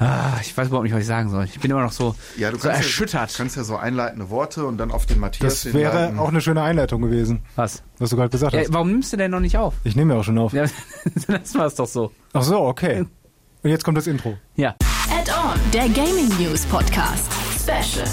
Ah, ich weiß überhaupt nicht, was ich sagen soll. Ich bin immer noch so, Ja, du so kannst erschüttert. Ja, kannst ja so einleitende Worte und dann auf den Matthias Das wäre hinleiten. auch eine schöne Einleitung gewesen, was? was du gerade gesagt Ja, hast. warum nimmst du denn noch nicht auf? Ich nehme ja auch schon auf. Ja, dann lassen wir es doch so. Ach so, okay. Und jetzt kommt das Intro. Ja. Add-on, der Gaming News Podcast. Special.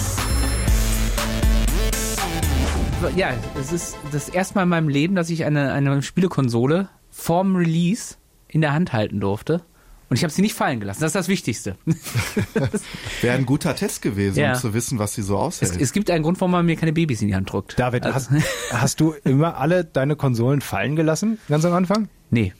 Ja, es ist das erste Mal in meinem Leben, dass ich eine, eine Spielekonsole vorm Release in der Hand halten durfte. Und ich habe sie nicht fallen gelassen. Das ist das Wichtigste. Wäre ein guter Test gewesen, Ja. um zu wissen, was sie so Es, aushält. es gibt einen Grund, warum man mir keine Babys in die Hand drückt. David, Also- hast, hast du immer alle deine Konsolen fallen gelassen, ganz am Anfang? Nee.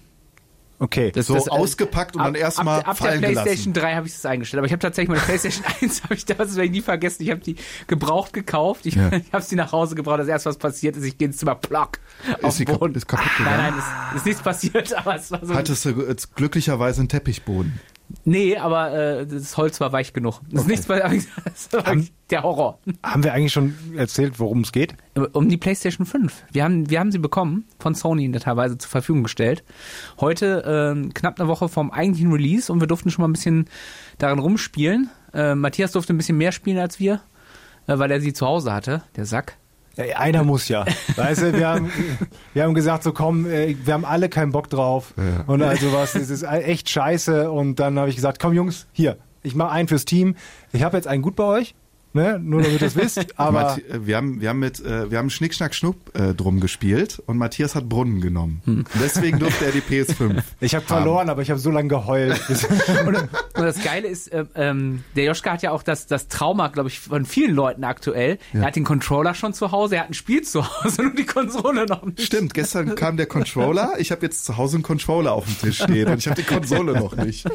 Okay. Das, so das, äh, ausgepackt und dann ab, erstmal ab, ab fallen der PlayStation gelassen. 3 habe ich das eingestellt, aber ich habe tatsächlich meine PlayStation 1 habe ich das werde ich nie vergessen. Ich habe die gebraucht gekauft. Ich, Ja. ich habe sie nach Hause gebracht. Das erste was passiert ist, ich gehe ins Zimmer plock auf den kap- Boden. ist kaputt nein, gegangen? nein, es ist nichts passiert, aber es war so. Hattest du jetzt glücklicherweise einen Teppichboden. Nee, aber äh, das Holz war weich genug. Das ist nichts, das war wirklich der Horror. Haben wir eigentlich schon erzählt, worum es geht? Um die PlayStation 5. Wir haben, wir haben sie bekommen, von Sony teilweise zur Verfügung gestellt. Heute ähm, knapp eine Woche vom eigentlichen Release und wir durften schon mal ein bisschen daran rumspielen. Äh, Matthias durfte ein bisschen mehr spielen als wir, äh, weil er sie zu Hause hatte, der Sack. Ja, einer muss ja. Weißt du, wir haben, wir haben gesagt, so komm, äh, wir haben alle keinen Bock drauf. Ja. Und also was, es ist echt scheiße. Und dann habe ich gesagt, komm Jungs, hier, ich mache einen fürs Team. Ich habe jetzt einen gut bei euch, ne? nur damit ihr es wisst. Aber Mathi- äh, wir haben, wir haben mit, äh, wir haben Schnick, Schnack, Schnupp äh, drum gespielt und Matthias hat Brunnen genommen. Hm. Deswegen durfte er die PS5. ich habe verloren, aber ich habe so lange geheult. Und, und das Geile ist, äh, ähm, der Joschka hat ja auch das, das Trauma, glaube ich, von vielen Leuten aktuell. Er hat den Controller schon zu Hause, er hat ein Spiel zu Hause und die Konsole noch nicht. Stimmt, gestern kam der Controller. Ich habe jetzt zu Hause einen Controller auf dem Tisch stehen und ich habe die Konsole noch nicht.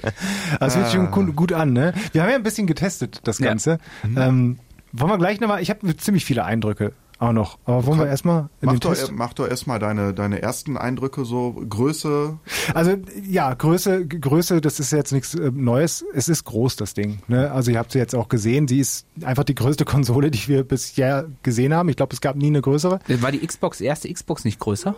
Das hört sich schon gut- gut an, ne? Wir haben ja ein bisschen getestet, das Ja. Ganze. Ähm, wollen wir gleich nochmal, ich habe ziemlich viele Eindrücke auch noch. Aber wollen wir erstmal in Mach den doch, Test? mach doch erstmal deine, deine ersten Eindrücke so, Größe. Also ja, Größe, Größe, das ist jetzt nichts äh, Neues. Es ist groß, das Ding. Ne? Also ihr habt sie jetzt auch gesehen. Sie ist einfach die größte Konsole, die wir bisher gesehen haben. Ich glaube, es gab nie eine größere. War die Xbox, erste Xbox nicht größer?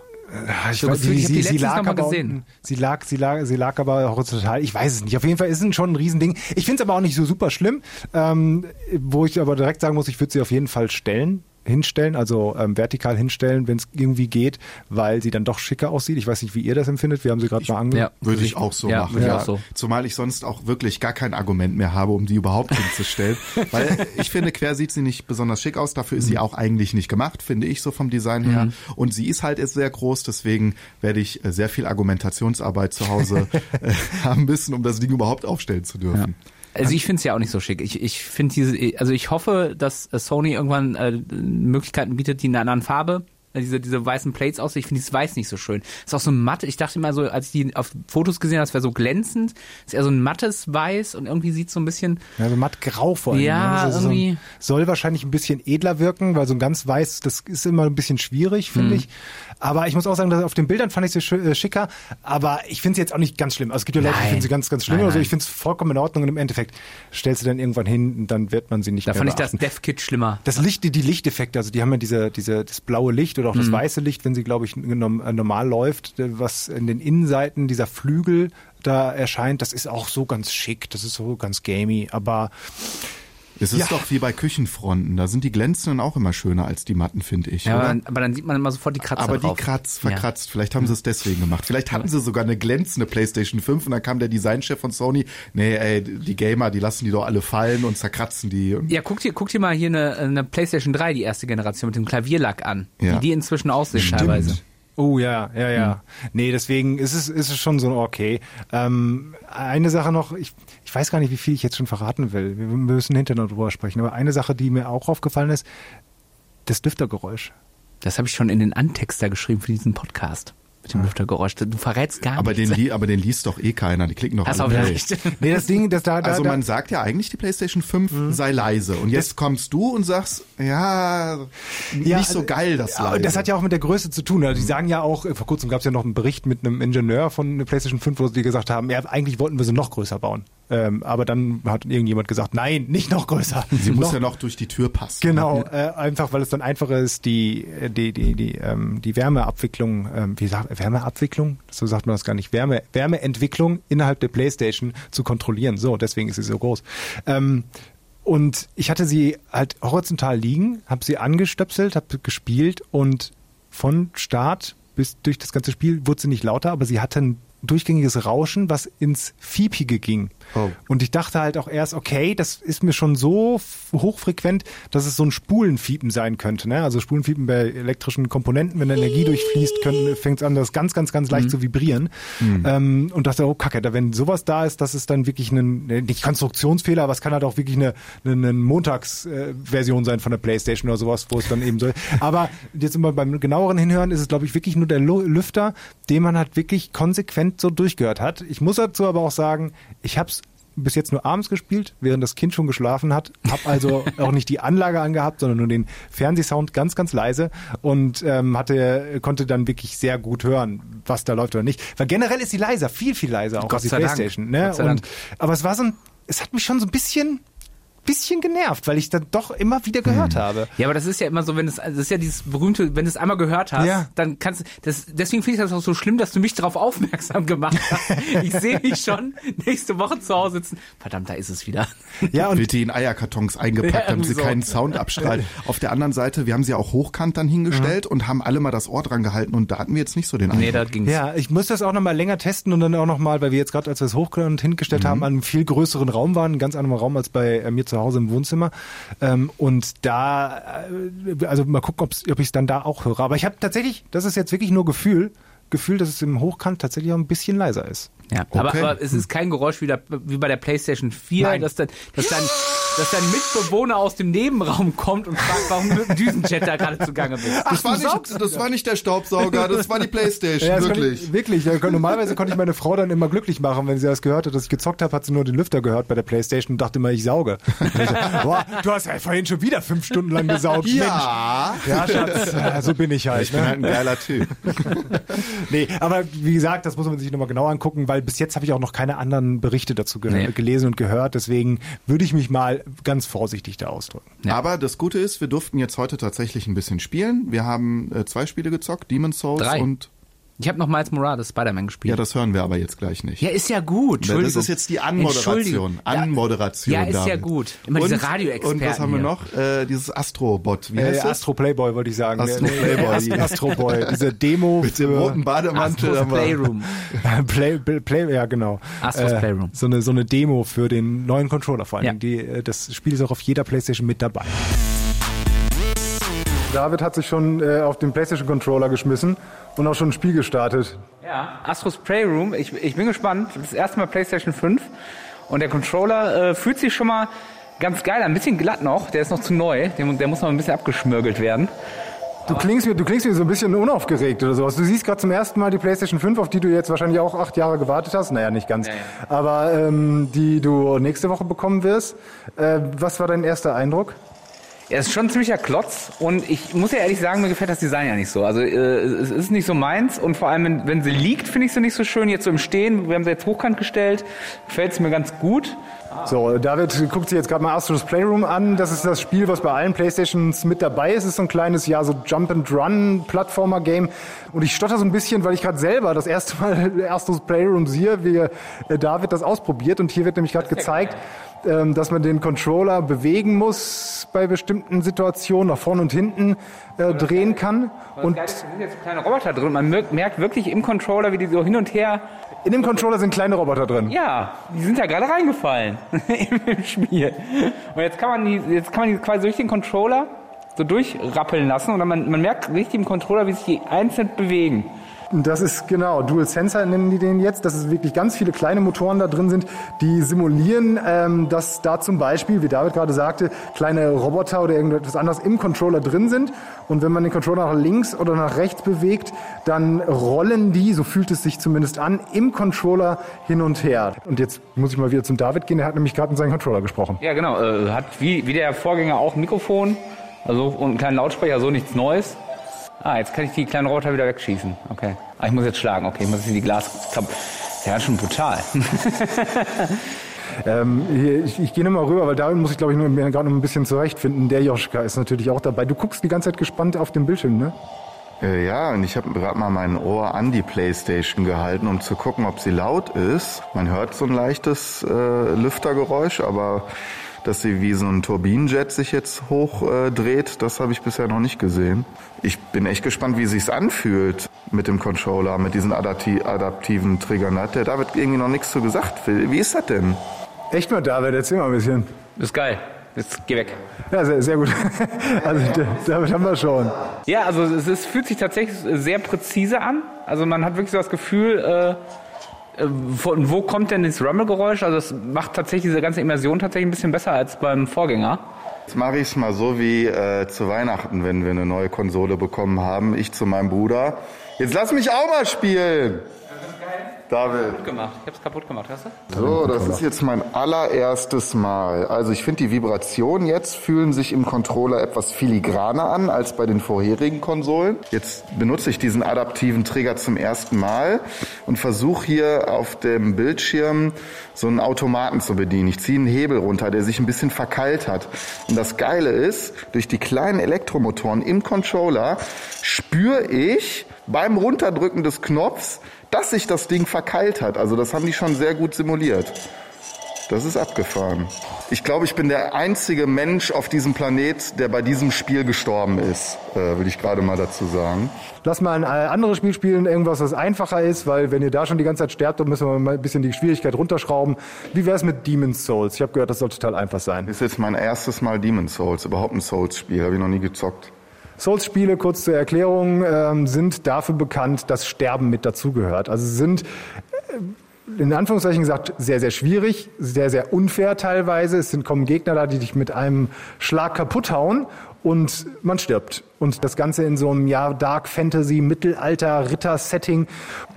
Ich, So gefühlt, ich letztens noch mal aber gesehen. unten- sie lag, sie lag, sie lag aber horizontal. Ich weiß es nicht. Auf jeden Fall ist es schon ein Riesending. Ich finde es aber auch nicht so super schlimm. Ähm, wo ich aber direkt sagen muss, ich würde sie auf jeden Fall stellen hinstellen, also ähm, vertikal hinstellen, wenn es irgendwie geht, weil sie dann doch schicker aussieht. Ich weiß nicht, wie ihr das empfindet. Wir haben sie gerade mal ange Ja. Würde ich auch so Ja, machen. Ja. auch so. Zumal ich sonst auch wirklich gar kein Argument mehr habe, um die überhaupt hinzustellen. Weil ich finde, quer sieht sie nicht besonders schick aus. Dafür ist sie auch eigentlich nicht gemacht, finde ich so vom Design her. Und sie ist halt jetzt sehr groß. Deswegen werde ich äh, sehr viel Argumentationsarbeit zu Hause äh, haben müssen, um das Ding überhaupt aufstellen zu dürfen. Also ich finde es ja auch nicht so schick. Ich, ich finde diese, also ich hoffe, dass Sony irgendwann äh, Möglichkeiten bietet, die in einer anderen Farbe, diese, diese weißen Plates aussehen. Ich finde dieses Weiß nicht so schön. Ist auch so matt. Ich dachte immer so, als ich die auf Fotos gesehen habe, das wäre so glänzend. Ist eher so ein mattes Weiß und irgendwie sieht so ein bisschen, Ja, so mattgrau vor allem. Ja, ne? Ist irgendwie- So ein, soll wahrscheinlich ein bisschen edler wirken, weil so ein ganz weiß, das ist immer ein bisschen schwierig, Mhm. finde ich. Aber ich muss auch sagen, dass auf den Bildern fand ich sie äh, schicker, aber ich finde sie jetzt auch nicht ganz schlimm. Also es gibt ja Leute, die finden sie ganz, ganz schlimm Nein, oder so. Ich finde es vollkommen in Ordnung und im Endeffekt stellst du dann irgendwann hin und dann wird man sie nicht da mehr fand ich das beachten. Dev Kit schlimmer. Das Licht, die, die Lichteffekte, also die haben ja diese, diese, das blaue Licht oder auch Mhm. das weiße Licht, wenn sie, glaube ich, äh, normal läuft, äh, was in den Innenseiten dieser Flügel da erscheint, das ist auch so ganz schick, das ist so ganz gamey, aber Es ist Ja. doch wie bei Küchenfronten. Da sind die glänzenden auch immer schöner als die matten, finde ich. Ja, aber, aber dann sieht man immer sofort die Kratzer Aber drauf. die kratzt, Ja. verkratzt. Vielleicht haben sie es deswegen gemacht. Vielleicht hatten sie sogar eine glänzende PlayStation 5 und dann kam der Designchef von Sony. Nee, ey, die Gamer, die lassen die doch alle fallen und zerkratzen die. Ja, guck dir, guck dir mal hier eine, eine PlayStation 3, die erste Generation mit dem Klavierlack an, Ja. wie die inzwischen aussehen teilweise. Oh ja, ja, ja. Nee, deswegen ist es, ist es schon so okay. Ähm, eine Sache noch, ich, ich weiß gar nicht, wie viel ich jetzt schon verraten will. Wir müssen hinterher noch drüber sprechen. Aber eine Sache, die mir auch aufgefallen ist, das Lüftergeräusch. Das habe ich schon in den Antexter geschrieben für diesen Podcast. Mit dem Lüftergeräusch. Du verrätst gar Aber den, nichts. li aber den liest doch eh keiner. Die klicken doch Hast alle recht. Nee, das Ding, das da, da, Also da man sagt ja eigentlich, die PlayStation 5 Mhm. sei leise. Und jetzt kommst du und sagst, ja, Ja, nicht so also, geil, das Ja, leise. Das hat ja auch mit der Größe zu tun. Also die sagen ja auch, äh, vor kurzem gab es ja noch einen Bericht mit einem Ingenieur von der PlayStation 5, wo sie gesagt haben, ja, eigentlich wollten wir sie noch größer bauen. Ähm, aber dann hat irgendjemand gesagt, nein, nicht noch größer. Sie muss noch, ja noch durch die Tür passen. Genau, äh, einfach weil es dann einfacher ist, die, die, die, die, ähm, die Wärmeabwicklung, ähm, wie sagt Wärmeabwicklung? So sagt man das gar nicht. Wärme, Wärmeentwicklung innerhalb der Playstation zu kontrollieren. So, deswegen ist sie so groß. Ähm, und ich hatte sie halt horizontal liegen, habe sie angestöpselt, habe gespielt und von Start bis durch das ganze Spiel wurde sie nicht lauter, aber sie hatte ein durchgängiges Rauschen, was ins Fiepige ging. Oh. Und ich dachte halt auch erst, okay, das ist mir schon so hochfrequent, dass es so ein Spulenfiepen sein könnte. Ne? Also Spulenfiepen bei elektrischen Komponenten, wenn Energie durchfließt, fängt es an, das ganz, ganz, ganz leicht zu vibrieren. Ähm, und dachte, oh Kacke, da, wenn sowas da ist, das ist dann wirklich ein, nicht Konstruktionsfehler, aber es kann halt auch wirklich eine, eine, eine Montagsversion sein von der Playstation oder sowas, wo es dann eben so. Aber jetzt immer beim genaueren Hinhören ist es, glaube ich, wirklich nur der Lüfter, den man halt wirklich konsequent so durchgehört hat. Ich muss dazu aber auch sagen, ich habe es bis jetzt nur abends gespielt, während das Kind schon geschlafen hat. Hab also auch nicht die Anlage angehabt, sondern nur den Fernsehsound ganz, ganz leise und ähm, hatte, konnte dann wirklich sehr gut hören, was da läuft oder nicht. Weil generell ist sie leiser, viel, viel leiser auch Gott als die Dank. Playstation. Ne? Gott sei Und, Dank. aber es war so ein, es hat mich schon so ein bisschen, bisschen genervt, weil ich dann doch immer wieder gehört habe. Ja, aber das ist ja immer so, wenn es, das ist ja dieses berühmte, wenn du es einmal gehört hast, Ja. dann kannst du, das, deswegen finde ich das auch so schlimm, dass du mich darauf aufmerksam gemacht hast. ich sehe mich schon nächste Woche zu Hause sitzen. Verdammt, da ist es wieder. Ja, und wird die in Eierkartons eingepackt, Ja, damit sie so. keinen Sound abstrahlt. Auf der anderen Seite, wir haben sie auch hochkant dann hingestellt und haben alle mal das Ohr dran gehalten und da hatten wir jetzt nicht so den Eindruck. Nee, da ging's. Ja, ich muss das auch nochmal länger testen und dann auch nochmal, weil wir jetzt gerade, als wir es hoch und hingestellt haben, an einem viel größeren Raum waren, einen ganz anderen Raum als bei äh, mir zu Hause im Wohnzimmer. Ähm, und da, äh, also mal gucken, ob's, ob ich es dann da auch höre. Aber ich habe tatsächlich, das ist jetzt wirklich nur Gefühl, Gefühl, dass es im Hochkant tatsächlich auch ein bisschen leiser ist. Ja, aber, Okay. aber es ist kein Geräusch wie, der, wie bei der PlayStation 4, Nein. dass, dann, dass, dein, dass dein Mitbewohner aus dem Nebenraum kommt und fragt, warum du mit dem Düsenjet da gerade zugange bist. Das war, nicht, das war nicht der Staubsauger, das war die Playstation, Ja, wirklich. Ich, wirklich. Ja, normalerweise konnte ich meine Frau dann immer glücklich machen, wenn sie das gehört hat, dass ich gezockt habe, hat sie nur den Lüfter gehört bei der Playstation und dachte immer, ich sauge. Boah, du hast ja vorhin schon wieder fünf Stunden lang gesaugt. Ja. Mensch. Ja, Schatz, ja, so bin ich halt. Ich bin ne? halt ein geiler Typ. Nee, aber wie gesagt, das muss man sich nochmal genau angucken, weil bis jetzt habe ich auch noch keine anderen Berichte dazu ge Nee. gelesen und gehört. Deswegen würde ich mich mal ganz vorsichtig da ausdrücken. Ja. Aber das Gute ist, wir durften jetzt heute tatsächlich ein bisschen spielen. Wir haben äh, zwei Spiele gezockt, Demon's Souls Drei. und Ich habe noch Miles Morales Spider-Man gespielt. ja, das hören wir aber jetzt gleich nicht. Ja, ist ja gut. das ist jetzt die Anmoderation. Anmoderation. Ja, ist ja David. gut. Immer und, diese Radio-Experten Und was haben wir hier. noch? Äh, dieses Astrobot. Wie Äh, heißt das? Astro Playboy wollte ich sagen. Astro Playboy. Ast- Astro Boy. Diese Demo Mit dem roten Bademantel. Astros Playroom. Play, Play, Play, ja genau. Astros Playroom. So eine, so eine Demo für den neuen Controller vor allem. Ja. Die, äh, das Spiel ist auch auf jeder Playstation mit dabei. David hat sich schon äh, auf den Playstation Controller geschmissen und auch schon ein Spiel gestartet. Ja, Astros Playroom. Ich, ich bin gespannt. Das erste Mal PlayStation 5. Und der Controller äh, fühlt sich schon mal ganz geil an. Ein bisschen glatt noch. Der ist noch zu neu. Der, der muss noch ein bisschen abgeschmürgelt werden. Du klingst, mir, du klingst mir so ein bisschen unaufgeregt oder sowas. Du siehst gerade zum ersten Mal die PlayStation 5, auf die du jetzt wahrscheinlich auch acht Jahre gewartet hast. Naja, nicht ganz. Ja, Aber ähm, die du nächste Woche bekommen wirst. Äh, was war dein erster Eindruck? Er ist schon ein ziemlicher Klotz und ich muss ja ehrlich sagen, mir gefällt das Design ja nicht so. Also äh, es ist nicht so meins und vor allem, wenn, wenn sie liegt, finde ich sie nicht so schön. Jetzt so im Stehen, wir haben sie jetzt hochkant gestellt, gefällt es mir ganz gut. So, David guckt sich jetzt gerade mal Astros Playroom an. Das ist das Spiel, was bei allen Playstations mit dabei ist. Es ist so ein kleines, ja, so Jump-and-Run-Plattformer-Game. Und ich stotter so ein bisschen, weil ich gerade selber das erste Mal Astros Playroom sehe, wie äh, David das ausprobiert. Und hier wird nämlich gerade gezeigt, ähm, dass man den Controller bewegen muss bei bestimmten Situationen, nach vorne und hinten äh, drehen kann. Und da sind jetzt kleine Roboter drin. Man merkt- merkt wirklich im Controller, wie die so hin und her. in dem Controller sind kleine Roboter drin. Ja, die sind ja gerade reingefallen im Spiel. Und jetzt kann man die, jetzt kann man die quasi durch den Controller so durchrappeln lassen und dann man, man merkt richtig im Controller, wie sich die einzeln bewegen. Das ist genau, Dual Sensor nennen die den jetzt, dass es wirklich ganz viele kleine Motoren da drin sind, die simulieren, ähm, dass da zum Beispiel, wie David gerade sagte, kleine Roboter oder irgendetwas anderes im Controller drin sind. Und wenn man den Controller nach links oder nach rechts bewegt, dann rollen die, so fühlt es sich zumindest an, im Controller hin und her. Und jetzt muss ich mal wieder zum David gehen, der hat nämlich gerade in seinen Controller gesprochen. Ja, genau. Äh, hat wie, wie der Vorgänger auch ein Mikrofon also, und einen kleinen Lautsprecher, so nichts Neues. Ah, jetzt kann ich die kleinen Roboter wieder wegschießen. Okay. Ah, ich muss jetzt schlagen. Okay, ich muss jetzt in die Glaskappe. Ist ja schön brutal. Ähm, hier, ich ich gehe nochmal rüber, weil da muss ich, glaube ich, nur- mir gerade noch ein bisschen zurechtfinden. Der Joschka ist natürlich auch dabei. Du guckst die ganze Zeit gespannt auf den Bildschirm, ne? Äh, ja, und ich habe gerade mal mein Ohr an die Playstation gehalten, um zu gucken, ob sie laut ist. Man hört so ein leichtes äh, Lüftergeräusch, aber dass sie wie so ein Turbinenjet sich jetzt hochdreht, äh, dreht, das habe ich bisher noch nicht gesehen. Ich bin echt gespannt, wie sich's anfühlt mit dem Controller, mit diesen adapti adaptiven Triggern. Da hat der David irgendwie noch nichts zu gesagt. Wie ist das denn? Echt mal, David, erzähl mal ein bisschen. Das ist geil. Jetzt geh weg. Ja, sehr, sehr gut. Also, damit haben wir schon. Ja, also es, ist, fühlt sich tatsächlich sehr präzise an. Also man hat wirklich so das Gefühl, äh, äh, von wo kommt denn das Rumble-Geräusch? Also es macht tatsächlich diese ganze Immersion tatsächlich ein bisschen besser als beim Vorgänger. Jetzt mache ich es mal so wie äh, zu Weihnachten, wenn wir eine neue Konsole bekommen haben. Ich zu meinem Bruder. Jetzt lass mich auch mal spielen. David. Kaputt gemacht. Ich hab's kaputt gemacht, hast du? So, das ist jetzt mein allererstes Mal. Also ich finde, die Vibrationen jetzt fühlen sich im Controller etwas filigraner an als bei den vorherigen Konsolen. Jetzt benutze ich diesen adaptiven Trigger zum ersten Mal und versuche hier auf dem Bildschirm so einen Automaten zu bedienen. Ich ziehe einen Hebel runter, der sich ein bisschen verkeilt hat. Und das Geile ist, durch die kleinen Elektromotoren im Controller spüre ich beim Runterdrücken des Knopfs, dass sich das Ding verkeilt hat. Also das haben die schon sehr gut simuliert. Das ist abgefahren. Ich glaube, ich bin der einzige Mensch auf diesem Planet, der bei diesem Spiel gestorben ist, äh, will ich gerade mal dazu sagen. Lass mal ein äh, anderes Spiel spielen, irgendwas, was einfacher ist, weil wenn ihr da schon die ganze Zeit sterbt, dann müssen wir mal ein bisschen die Schwierigkeit runterschrauben. Wie wär's mit Demon's Souls? Ich habe gehört, das soll total einfach sein. Ist jetzt mein erstes Mal Demon's Souls, überhaupt ein Souls-Spiel, habe ich noch nie gezockt. Souls-Spiele, kurz zur Erklärung, ähm, sind dafür bekannt, dass Sterben mit dazugehört. Also sind äh, in Anführungszeichen gesagt sehr, sehr schwierig, sehr, sehr unfair teilweise. Es sind, kommen Gegner da, die dich mit einem Schlag kaputt hauen und man stirbt. Und das Ganze in so einem ja, Dark Fantasy, Mittelalter, Ritter-Setting.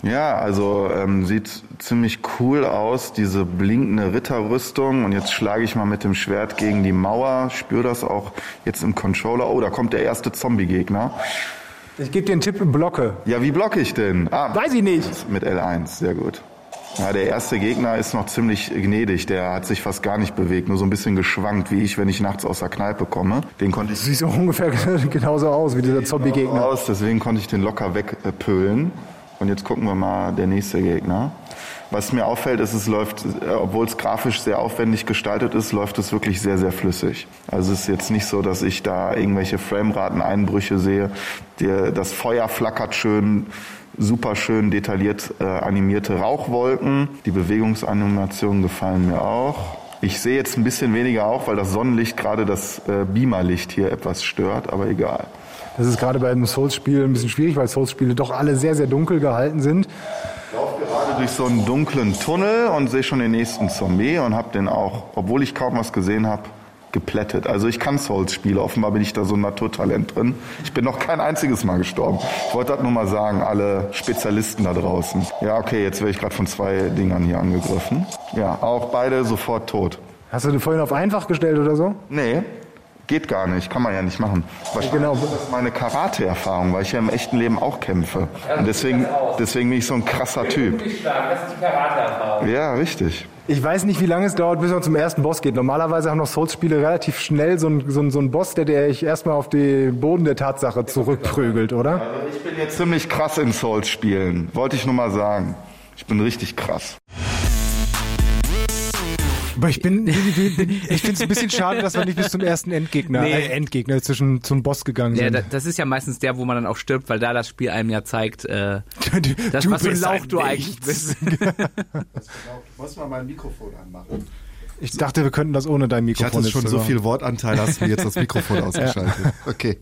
Ja, also ähm, sieht ziemlich cool aus, diese blinkende Ritterrüstung. Und jetzt schlage ich mal mit dem Schwert gegen die Mauer. Spüre das auch jetzt im Controller. Oh, da kommt der erste Zombie-Gegner. Ich gebe dir einen Tipp, blocke. Ja, wie blocke ich denn? Ah, Weiß ich nicht. mit L1, sehr gut. Ja, der erste Gegner ist noch ziemlich gnädig. Der hat sich fast gar nicht bewegt, nur so ein bisschen geschwankt, wie ich, wenn ich nachts aus der Kneipe komme. Den konnte ich Sieht so ungefähr genauso aus wie dieser Zombie-Gegner. aus, deswegen konnte ich den locker wegpölen. Und jetzt gucken wir mal der nächste Gegner. Was mir auffällt, ist, es läuft, äh, obwohl es grafisch sehr aufwendig gestaltet ist, läuft es wirklich sehr, sehr flüssig. Also es ist jetzt nicht so, dass ich da irgendwelche Frameraten-Einbrüche sehe. Der, das Feuer flackert schön, super schön detailliert äh, animierte Rauchwolken. Die Bewegungsanimationen gefallen mir auch. Ich sehe jetzt ein bisschen weniger auch, weil das Sonnenlicht gerade das äh, Beamerlicht hier etwas stört, aber egal. Das ist gerade bei einem Souls-Spiel ein bisschen schwierig, weil Souls-Spiele doch alle sehr, sehr dunkel gehalten sind. Ich laufe gerade durch so einen dunklen Tunnel und sehe schon den nächsten Zombie und habe den auch, obwohl ich kaum was gesehen habe, geplättet. Also ich kann Souls-Spiele, offenbar bin ich da so ein Naturtalent drin. Ich bin noch kein einziges Mal gestorben. Ich wollte das nur mal sagen, alle Spezialisten da draußen. Ja, okay, jetzt werde ich gerade von zwei Dingern hier angegriffen. Ja, auch beide sofort tot. Hast du den vorhin auf einfach gestellt oder so? Nee, geht gar nicht, kann man ja nicht machen. Wahrscheinlich Genau. ist das meine Karate-Erfahrung, weil ich ja im echten Leben auch kämpfe. Und deswegen, deswegen bin ich so ein krasser Typ. Das ist die Karate-Erfahrung. Ja, richtig. Ich weiß nicht, wie lange es dauert, bis man zum ersten Boss geht. Normalerweise haben noch Souls-Spiele relativ schnell so einen so einen- so einen Boss, der der ich erstmal auf den Boden der Tatsache zurückprügelt, oder? Also ich bin jetzt ziemlich krass in Souls-Spielen. Wollte ich nur mal sagen. Ich bin richtig krass. Aber ich bin, ich finde es ein bisschen schade, dass wir nicht bis zum ersten Endgegner, Nee. äh, Endgegner zwischen zum Boss gegangen Ja, sind. da- das ist ja meistens der, wo man dann auch stirbt, weil da das Spiel einem ja zeigt, äh, Du- das, du was für ein Lauch ein du eigentlich bist. Muss mal mein Mikrofon anmachen. Ich dachte, wir könnten das ohne dein Ich Mikrofon hatte schon jetzt so viel Wortanteil, hast du jetzt das Mikrofon ausgeschaltet. Okay.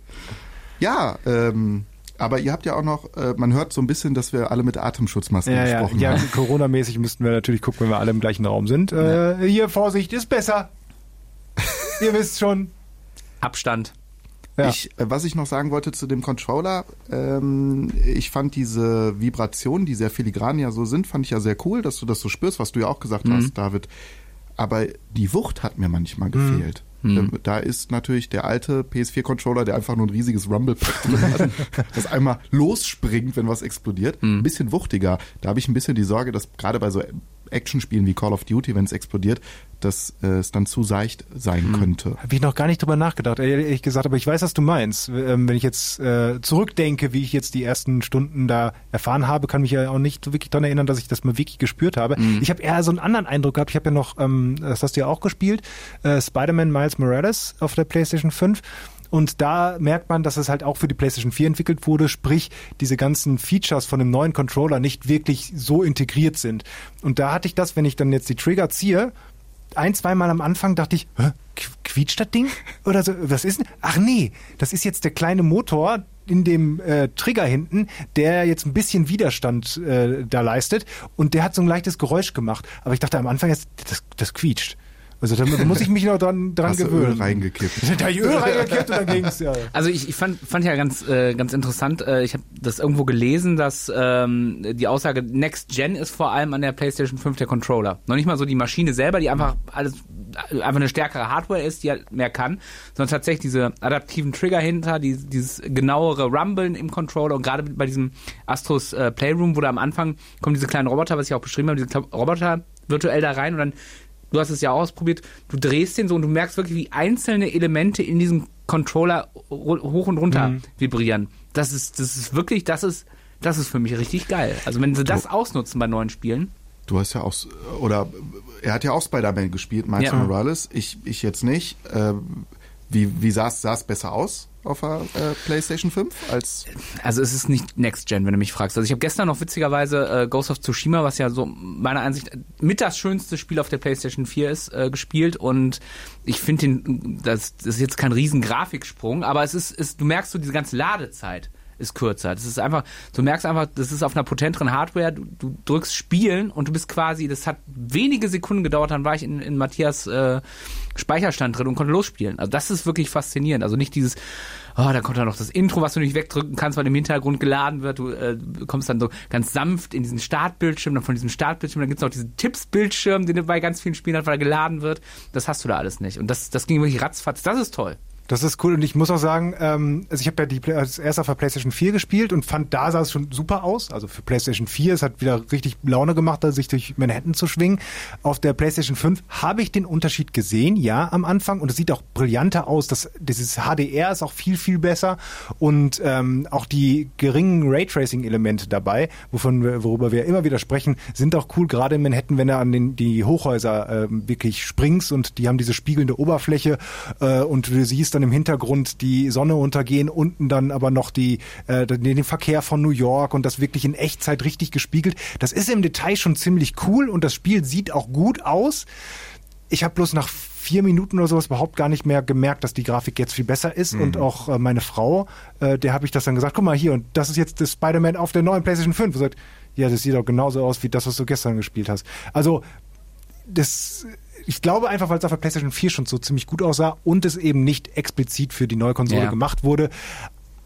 Ja, ähm, aber ihr habt ja auch noch, äh, man hört so ein bisschen, dass wir alle mit Atemschutzmasken Ja, ja, gesprochen ja haben. Corona-mäßig müssten wir natürlich gucken, wenn wir alle im gleichen Raum sind. Äh, hier, Vorsicht, ist besser. Ihr wisst schon. Abstand. Ja. Ich, äh, was ich noch sagen wollte zu dem Controller, ähm, ich fand diese Vibrationen, die sehr filigran ja so sind, fand ich ja sehr cool, dass du das so spürst, was du ja auch gesagt Mhm. hast, David. Aber die Wucht hat mir manchmal gefehlt. Mhm. Ähm, Da ist natürlich der alte PS4-Controller, der einfach nur ein riesiges Rumble-Pack drin hat, das einmal losspringt, wenn was explodiert, Mhm. ein bisschen wuchtiger. Da habe ich ein bisschen die Sorge, dass gerade bei so Actionspielen wie Call of Duty, wenn es explodiert, dass äh, es dann zu seicht sein Hm. könnte. Habe ich noch gar nicht drüber nachgedacht, ehrlich gesagt, aber ich weiß, was du meinst. Ähm, wenn ich jetzt äh, zurückdenke, wie ich jetzt die ersten Stunden da erfahren habe, kann mich ja auch nicht wirklich daran erinnern, dass ich das mal wirklich gespürt habe. Ich habe eher so einen anderen Eindruck gehabt. Ich habe ja noch, ähm, das hast du ja auch gespielt, äh, Spider-Man Miles Morales auf der PlayStation 5. Und da merkt man, dass es halt auch für die PlayStation 4 entwickelt wurde, sprich diese ganzen Features von dem neuen Controller nicht wirklich so integriert sind. Und da hatte ich das, wenn ich dann jetzt die Trigger ziehe, ein, zweimal am Anfang dachte ich, Hä, qu- quietscht das Ding? Oder so, was ist denn? Ach nee, das ist jetzt der kleine Motor in dem äh, Trigger hinten, der jetzt ein bisschen Widerstand äh, da leistet und der hat so ein leichtes Geräusch gemacht. Aber ich dachte am Anfang jetzt, das, das quietscht. Also da muss ich mich noch dran, dran Hast gewöhnen. Öl reingekippt. Da ich Öl reingekippt und dann ging's, ja. Also ich, ich fand, fand ja ganz, äh, ganz interessant, äh, ich habe das irgendwo gelesen, dass ähm, die Aussage Next Gen ist vor allem an der PlayStation 5 der Controller. Noch nicht mal so die Maschine selber, die einfach alles einfach eine stärkere Hardware ist, die halt mehr kann, sondern tatsächlich diese adaptiven Trigger hinter, die, dieses genauere Rumblen im Controller und gerade bei diesem Astros äh, Playroom, wo da am Anfang kommen diese kleinen Roboter, was ich auch beschrieben habe, diese Roboter virtuell da rein und dann du hast es ja auch ausprobiert, du drehst den so und du merkst wirklich, wie einzelne Elemente in diesem Controller hoch und runter vibrieren. Das ist, das ist wirklich, das ist, das ist für mich richtig geil. Also wenn sie das ausnutzen bei neuen Spielen. Du hast ja auch, oder er hat ja auch Spider-Man gespielt, Miles Ja. Morales. Ich, ich jetzt nicht. Äh, wie wie sah es besser aus auf der äh, PlayStation 5 als Also es ist nicht Next Gen, wenn du mich fragst. Also ich habe gestern noch witzigerweise äh, Ghost of Tsushima, was ja so meiner Ansicht mit das schönste Spiel auf der PlayStation 4 ist, äh, gespielt und ich finde den, das, das ist jetzt kein riesen Grafiksprung, aber es ist, ist, du merkst so diese ganze Ladezeit ist kürzer. Das ist einfach, du merkst einfach, das ist auf einer potenteren Hardware, du, du drückst Spielen und du bist quasi, das hat wenige Sekunden gedauert, dann war ich in, in Matthias äh, Speicherstand drin und konnte losspielen. Also das ist wirklich faszinierend. Also nicht dieses, oh, da kommt dann noch das Intro, was du nicht wegdrücken kannst, weil im Hintergrund geladen wird. Du äh, kommst dann so ganz sanft in diesen Startbildschirm, dann von diesem Startbildschirm, dann gibt's noch diesen Tipps-Bildschirm, den du bei ganz vielen Spielen hat, weil er geladen wird. Das hast du da alles nicht. Und das, das ging wirklich ratzfatz. Das ist toll. Das ist cool und ich muss auch sagen, ähm, also ich habe ja die Play- als erst auf der PlayStation 4 gespielt und fand, da sah es schon super aus. Also für PlayStation 4, es hat wieder richtig Laune gemacht, sich durch Manhattan zu schwingen. Auf der PlayStation 5 habe ich den Unterschied gesehen, ja, am Anfang und es sieht auch brillanter aus. Das, dieses HDR ist auch viel, viel besser und ähm, auch die geringen Raytracing-Elemente dabei, wovon wir, worüber wir immer wieder sprechen, sind auch cool, gerade in Manhattan, wenn du an den, die Hochhäuser ähm, wirklich springst und die haben diese spiegelnde Oberfläche äh, und du siehst dann im Hintergrund die Sonne untergehen, unten dann aber noch die, äh, den, Verkehr von New York und das wirklich in Echtzeit richtig gespiegelt. Das ist im Detail schon ziemlich cool und das Spiel sieht auch gut aus. Ich habe bloß nach vier Minuten oder sowas überhaupt gar nicht mehr gemerkt, dass die Grafik jetzt viel besser ist. Und auch äh, meine Frau, äh, der habe ich das dann gesagt, guck mal hier, und das ist jetzt das Spider-Man auf der neuen PlayStation 5. Und sagt, ja, das sieht doch genauso aus wie das, was du gestern gespielt hast. Also das, ich glaube einfach, weil es auf der PlayStation 4 schon so ziemlich gut aussah und es eben nicht explizit für die neue Konsole Ja. gemacht wurde.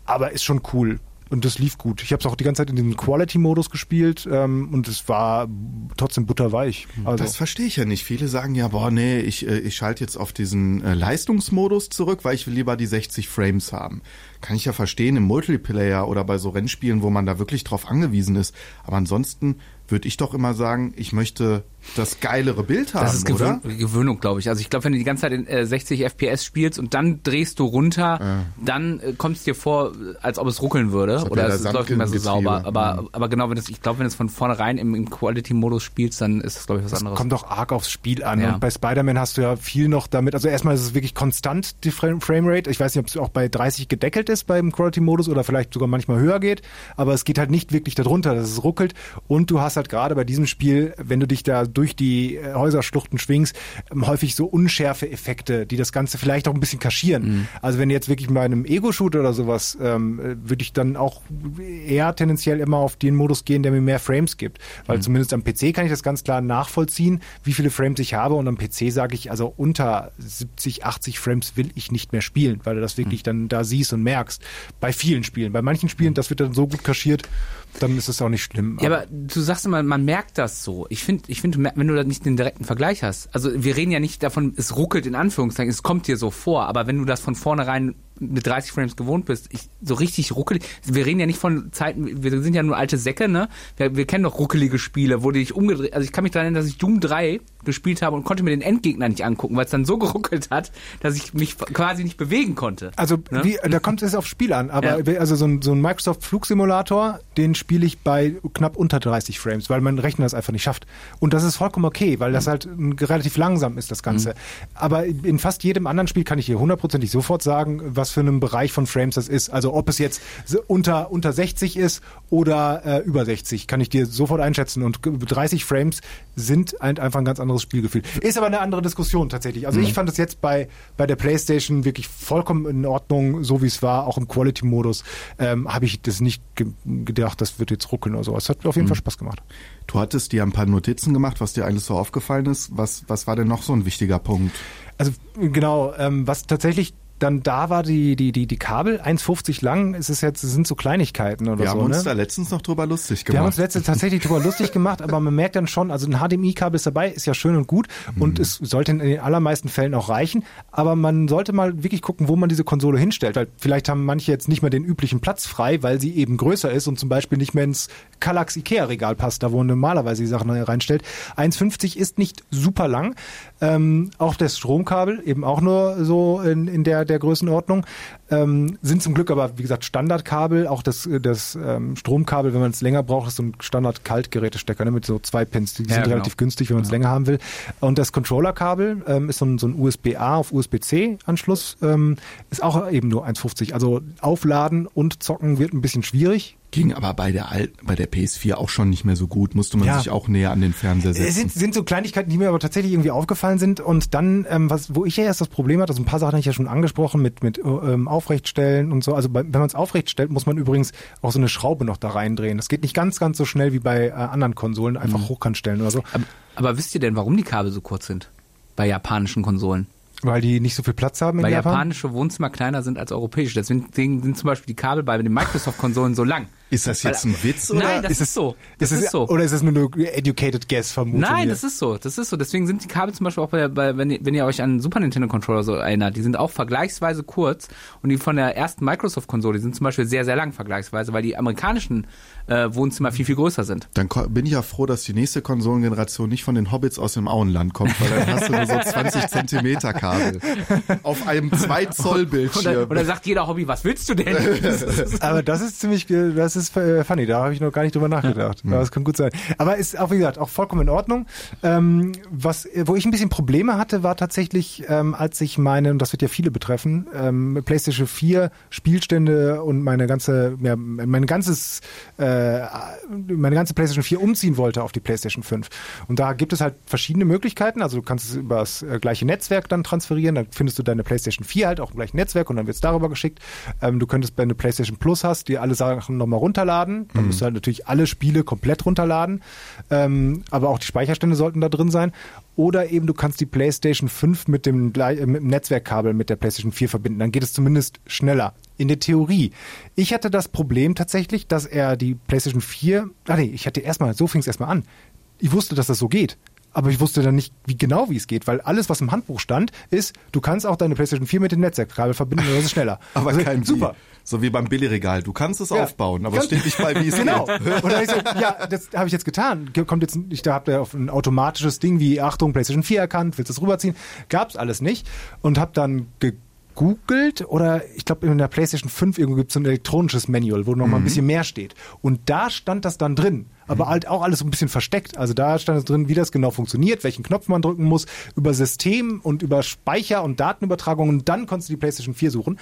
Aber ist schon cool. Und das lief gut. Ich habe es auch die ganze Zeit in diesem Quality-Modus gespielt ähm, und es war trotzdem butterweich. Also, Das verstehe ich ja nicht. Viele sagen ja, boah, nee, ich, äh, ich schalte jetzt auf diesen äh, Leistungsmodus zurück, weil ich will lieber die 60 Frames haben. Kann ich ja verstehen im Multiplayer oder bei so Rennspielen, wo man da wirklich drauf angewiesen ist. Aber ansonsten würde ich doch immer sagen, ich möchte das geilere Bild haben, Das ist oder? Gewöhn Gewöhnung, glaube ich. Also ich glaube, wenn du die ganze Zeit in äh, 60 FPS spielst und dann drehst du runter, dann äh, kommt es dir vor, als ob es ruckeln würde oder ja es läuft nicht mehr so Sandgetriebe. sauber. Aber, Mhm. aber genau, wenn das, ich glaube, wenn du es von vornherein im, im Quality-Modus spielst, dann ist das, glaube ich, was das anderes. kommt auch arg aufs Spiel an. Ja. Und bei Spider-Man hast du ja viel noch damit. Also erstmal ist es wirklich konstant, die Frame- Framerate. Ich weiß nicht, ob es auch bei 30 gedeckelt ist beim Quality-Modus oder vielleicht sogar manchmal höher geht. Aber es geht halt nicht wirklich darunter, dass es ruckelt. Und du hast halt gerade bei diesem Spiel, wenn du dich da durch die äh, Häuserschluchten schwingst, ähm, häufig so Unschärfe-Effekte, die das Ganze vielleicht auch ein bisschen kaschieren. Also wenn jetzt wirklich bei einem Ego-Shooter oder sowas, ähm, äh, würde ich dann auch eher tendenziell immer auf den Modus gehen, der mir mehr Frames gibt. Weil zumindest am PC kann ich das ganz klar nachvollziehen, wie viele Frames ich habe. Und am PC sage ich, also unter 70, 80 Frames will ich nicht mehr spielen, weil du das wirklich dann da siehst und merkst. Bei vielen Spielen. Bei manchen Spielen, das wird dann so gut kaschiert, dann ist es auch nicht schlimm. Ja, aber du sagst immer, man merkt das so. Ich finde, ich finde, wenn du da nicht den direkten Vergleich hast, also wir reden ja nicht davon, es ruckelt in Anführungszeichen, es kommt dir so vor, aber wenn du das von vornherein mit 30 Frames gewohnt bist, ich, so richtig ruckelig. Wir reden ja nicht von Zeiten, wir sind ja nur alte Säcke, ne? Wir, wir kennen doch ruckelige Spiele, wo du dich umgedreht, also ich kann mich daran erinnern, dass ich Doom 3 gespielt habe und konnte mir den Endgegner nicht angucken, weil es dann so geruckelt hat, dass ich mich quasi nicht bewegen konnte. Also Ne? wie, da kommt es aufs Spiel an, aber Ja. also so ein, so ein Microsoft Flugsimulator, den spiele ich bei knapp unter 30 Frames, weil mein Rechner das einfach nicht schafft. Und das ist vollkommen okay, weil das halt mm, relativ langsam ist, das Ganze. Aber in fast jedem anderen Spiel kann ich dir hundertprozentig sofort sagen, was für einen Bereich von Frames das ist. Also ob es jetzt unter, unter 60 ist oder äh, über 60, kann ich dir sofort einschätzen. Und 30 Frames sind ein, einfach ein ganz anderes Spielgefühl. Ist aber eine andere Diskussion tatsächlich. Also ich fand es jetzt bei, bei der PlayStation wirklich vollkommen in Ordnung, so wie es war, auch im Quality-Modus. Ähm, Habe ich das nicht ge gedacht, das wird jetzt ruckeln oder so. Es hat auf jeden Fall Spaß gemacht. Du hattest dir ein paar Notizen gemacht, was dir eigentlich so aufgefallen ist. Was, was war denn noch so ein wichtiger Punkt? Also genau, ähm, was tatsächlich dann da war, die, die, die, die Kabel, 1,50 lang, es ist jetzt, es sind so Kleinigkeiten oder Wir so. haben uns ne? da letztens noch drüber lustig Wir haben gemacht. uns letztens tatsächlich drüber lustig gemacht, aber man merkt dann schon, also ein HDMI-Kabel ist dabei, ist ja schön und gut und es sollte in den allermeisten Fällen auch reichen, aber man sollte mal wirklich gucken, wo man diese Konsole hinstellt, weil vielleicht haben manche jetzt nicht mehr den üblichen Platz frei, weil sie eben größer ist und zum Beispiel nicht mehr ins Kallax Ikea-Regal passt, da wo man normalerweise die Sachen reinstellt. 1,50 ist nicht super lang, ähm, auch das Stromkabel eben auch nur so in, in der, der Größenordnung. Ähm, sind zum Glück aber, wie gesagt, Standardkabel. Auch das, das ähm, Stromkabel, wenn man es länger braucht, ist so ein Standard-Kaltgerätestecker ne, mit so zwei Pins. Die Ja, sind genau. relativ günstig, wenn man es länger haben will. Und das Controller-Kabel ähm, ist so ein, so ein USB-A auf USB-C-Anschluss. Ähm, ist auch eben nur 1,50. Also aufladen und zocken wird ein bisschen schwierig. Ging aber bei der Al bei der PS4 auch schon nicht mehr so gut. Musste man Ja. sich auch näher an den Fernseher Es setzen. sind, sind so Kleinigkeiten, die mir aber tatsächlich irgendwie aufgefallen sind. Und dann, ähm, was, wo ich ja erst das Problem hatte, also ein paar Sachen habe ich ja schon angesprochen mit, mit ähm, Aufrechtstellen und so. Also bei, wenn man es aufrecht stellt, muss man übrigens auch so eine Schraube noch da reindrehen. Das geht nicht ganz, ganz so schnell wie bei äh, anderen Konsolen, einfach Mhm. hochkant stellen oder so, Aber, aber wisst ihr denn, warum die Kabel so kurz sind? Bei japanischen Konsolen. Weil die nicht so viel Platz haben in Weil Japan. japanische Wohnzimmer kleiner sind als europäische. Deswegen sind zum Beispiel die Kabel bei den Microsoft-Konsolen so lang. Ist das jetzt ein Witz oder? Nein, das ist, es- so. Das ist ist, es, so. Oder ist es nur eine educated guess Vermutung? Nein, hier? das ist so. Das ist so. Deswegen sind die Kabel zum Beispiel auch bei, bei wenn, ihr, wenn ihr euch an Super Nintendo Controller so erinnert, die sind auch vergleichsweise kurz und die von der ersten Microsoft-Konsole, die sind zum Beispiel sehr, sehr lang vergleichsweise, weil die amerikanischen äh, Wohnzimmer viel, viel größer sind. Dann bin ich ja froh, dass die nächste Konsolengeneration nicht von den Hobbits aus dem Auenland kommt, weil dann hast du nur so 20 Zentimeter Kabel auf einem 2 Zoll Und Bildschirm. dann, und dann sagt jeder Hobby, was willst du denn? Aber das ist ziemlich, das ist äh, funny. Da habe ich noch gar nicht drüber nachgedacht. Aber das kann gut sein. Aber ist auch wie gesagt auch vollkommen in Ordnung. Ähm, was, wo ich ein bisschen Probleme hatte, war tatsächlich, ähm, als ich meine, und das wird ja viele betreffen, ähm, PlayStation 4 Spielstände und meine ganze, ja, mein ganzes, äh, meine ganze PlayStation 4 umziehen wollte auf die PlayStation 5. Und da gibt es halt verschiedene Möglichkeiten. Also du kannst es über das äh, gleiche Netzwerk dann transferieren. Dann findest du deine PlayStation 4 halt auch im gleichen Netzwerk und dann wird es darüber geschickt. Ähm, du könntest, wenn du PlayStation Plus hast, dir alle Sachen nochmal runterladen. Dann musst du halt natürlich alle Spiele komplett runterladen. Ähm, aber auch die Speicherstände sollten da drin sein. Oder eben du kannst die PlayStation 5 mit dem, äh, mit dem Netzwerkkabel mit der PlayStation 4 verbinden. Dann geht es zumindest schneller. In der Theorie. Ich hatte das Problem tatsächlich, dass er die PlayStation 4, ah nee, ich hatte erstmal, so fing es erstmal an. Ich wusste, dass das so geht. Aber ich wusste dann nicht, wie genau wie es geht, weil alles, was im Handbuch stand, ist, du kannst auch deine PlayStation 4 mit dem Netzwerkkabel verbinden, dann ist schneller. aber Also, kein super. Wie. So wie beim Billigregal. Du kannst es Ja. aufbauen, aber es steht nicht bei, wie es Genau. geht. Und dann ich so, ja, das habe ich jetzt getan. Kommt jetzt, ich da habt ihr auf ein automatisches Ding wie Achtung PlayStation 4 erkannt, willst du es rüberziehen? Gab's alles nicht und habe dann gegoogelt oder ich glaube in der PlayStation 5 irgendwo gibt es so ein elektronisches Manual, wo noch mal ein bisschen mehr steht. Und da stand das dann drin. Aber halt auch alles so ein bisschen versteckt. Also da stand es drin, wie das genau funktioniert, welchen Knopf man drücken muss, über System und über Speicher und Datenübertragung und dann konntest du die PlayStation 4 suchen.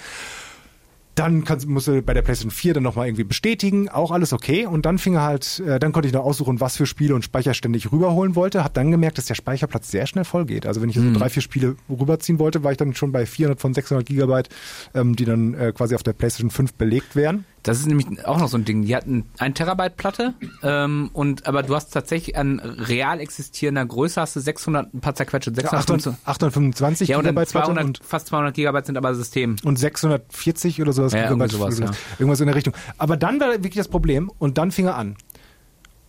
Dann kannst, musst du bei der PlayStation 4 dann nochmal irgendwie bestätigen, auch alles okay. Und dann fing er halt, äh, dann konnte ich noch aussuchen, was für Spiele und Speicherstände ich rüberholen wollte. Hab dann gemerkt, dass der Speicherplatz sehr schnell voll geht. Also wenn ich so drei, vier Spiele rüberziehen wollte, war ich dann schon bei 400 von 600 Gigabyte, ähm, die dann äh, quasi auf der PlayStation 5 belegt wären. Das ist nämlich auch noch so ein Ding. Die hatten ein Terabyte Platte ähm, und aber du hast tatsächlich an real existierender Größe hast du 600 ein paar zerquetschte 600 800, 825 ja und Gigabyte Platte 200 und fast 200 Gigabyte sind aber System. und 640 oder sowas. Ja, Gigabyte sowas, ja. Irgendwas in der Richtung. Aber dann war wirklich das Problem und dann fing er an.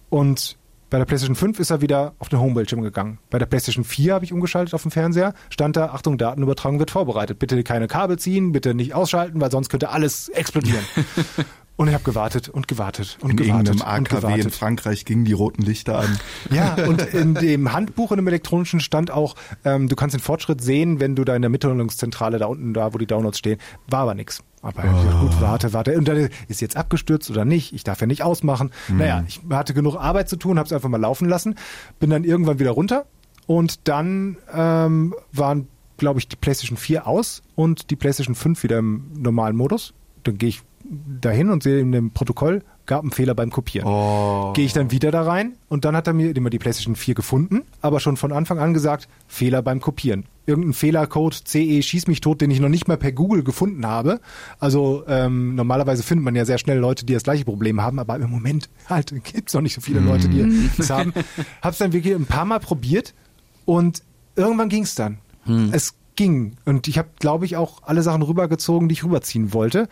Und Bei der PlayStation 5 ist er wieder auf den Homebildschirm gegangen. Bei der PlayStation 4 habe ich umgeschaltet auf dem Fernseher. Stand da, Achtung, Datenübertragung wird vorbereitet. Bitte keine Kabel ziehen, bitte nicht ausschalten, weil sonst könnte alles explodieren. Und ich habe gewartet und gewartet und In gewartet und AKW in gewartet. Frankreich gingen die roten Lichter an. Ja, und in dem Handbuch in dem elektronischen stand auch, ähm, du kannst den Fortschritt sehen, wenn du da in der Mitteilungszentrale da unten, da wo die Downloads stehen. War aber nix. Aber ich dachte, gut, warte, warte. Und dann ist jetzt abgestürzt oder nicht? Ich darf ja nicht ausmachen. Naja, ich hatte genug Arbeit zu tun, habe es einfach mal laufen lassen, bin dann irgendwann wieder runter und dann ähm, waren, glaube ich, die PlayStation 4 aus und die PlayStation 5 wieder im normalen Modus. Dann gehe ich dahin und sehe in dem Protokoll, gab einen Fehler beim Kopieren. Oh. Gehe ich dann wieder da rein und dann hat er mir immer die PlayStation 4 gefunden, aber schon von Anfang an gesagt, Fehler beim Kopieren. Irgendein Fehlercode CE schieß mich tot, den ich noch nicht mal per Google gefunden habe. Also ähm, normalerweise findet man ja sehr schnell Leute, die das gleiche Problem haben, aber im Moment halt gibt's noch nicht so viele Leute, die das haben. Hab's dann wirklich ein paar Mal probiert und irgendwann ging's dann. Es ging und ich habe, glaube ich, auch alle Sachen rübergezogen, die ich rüberziehen wollte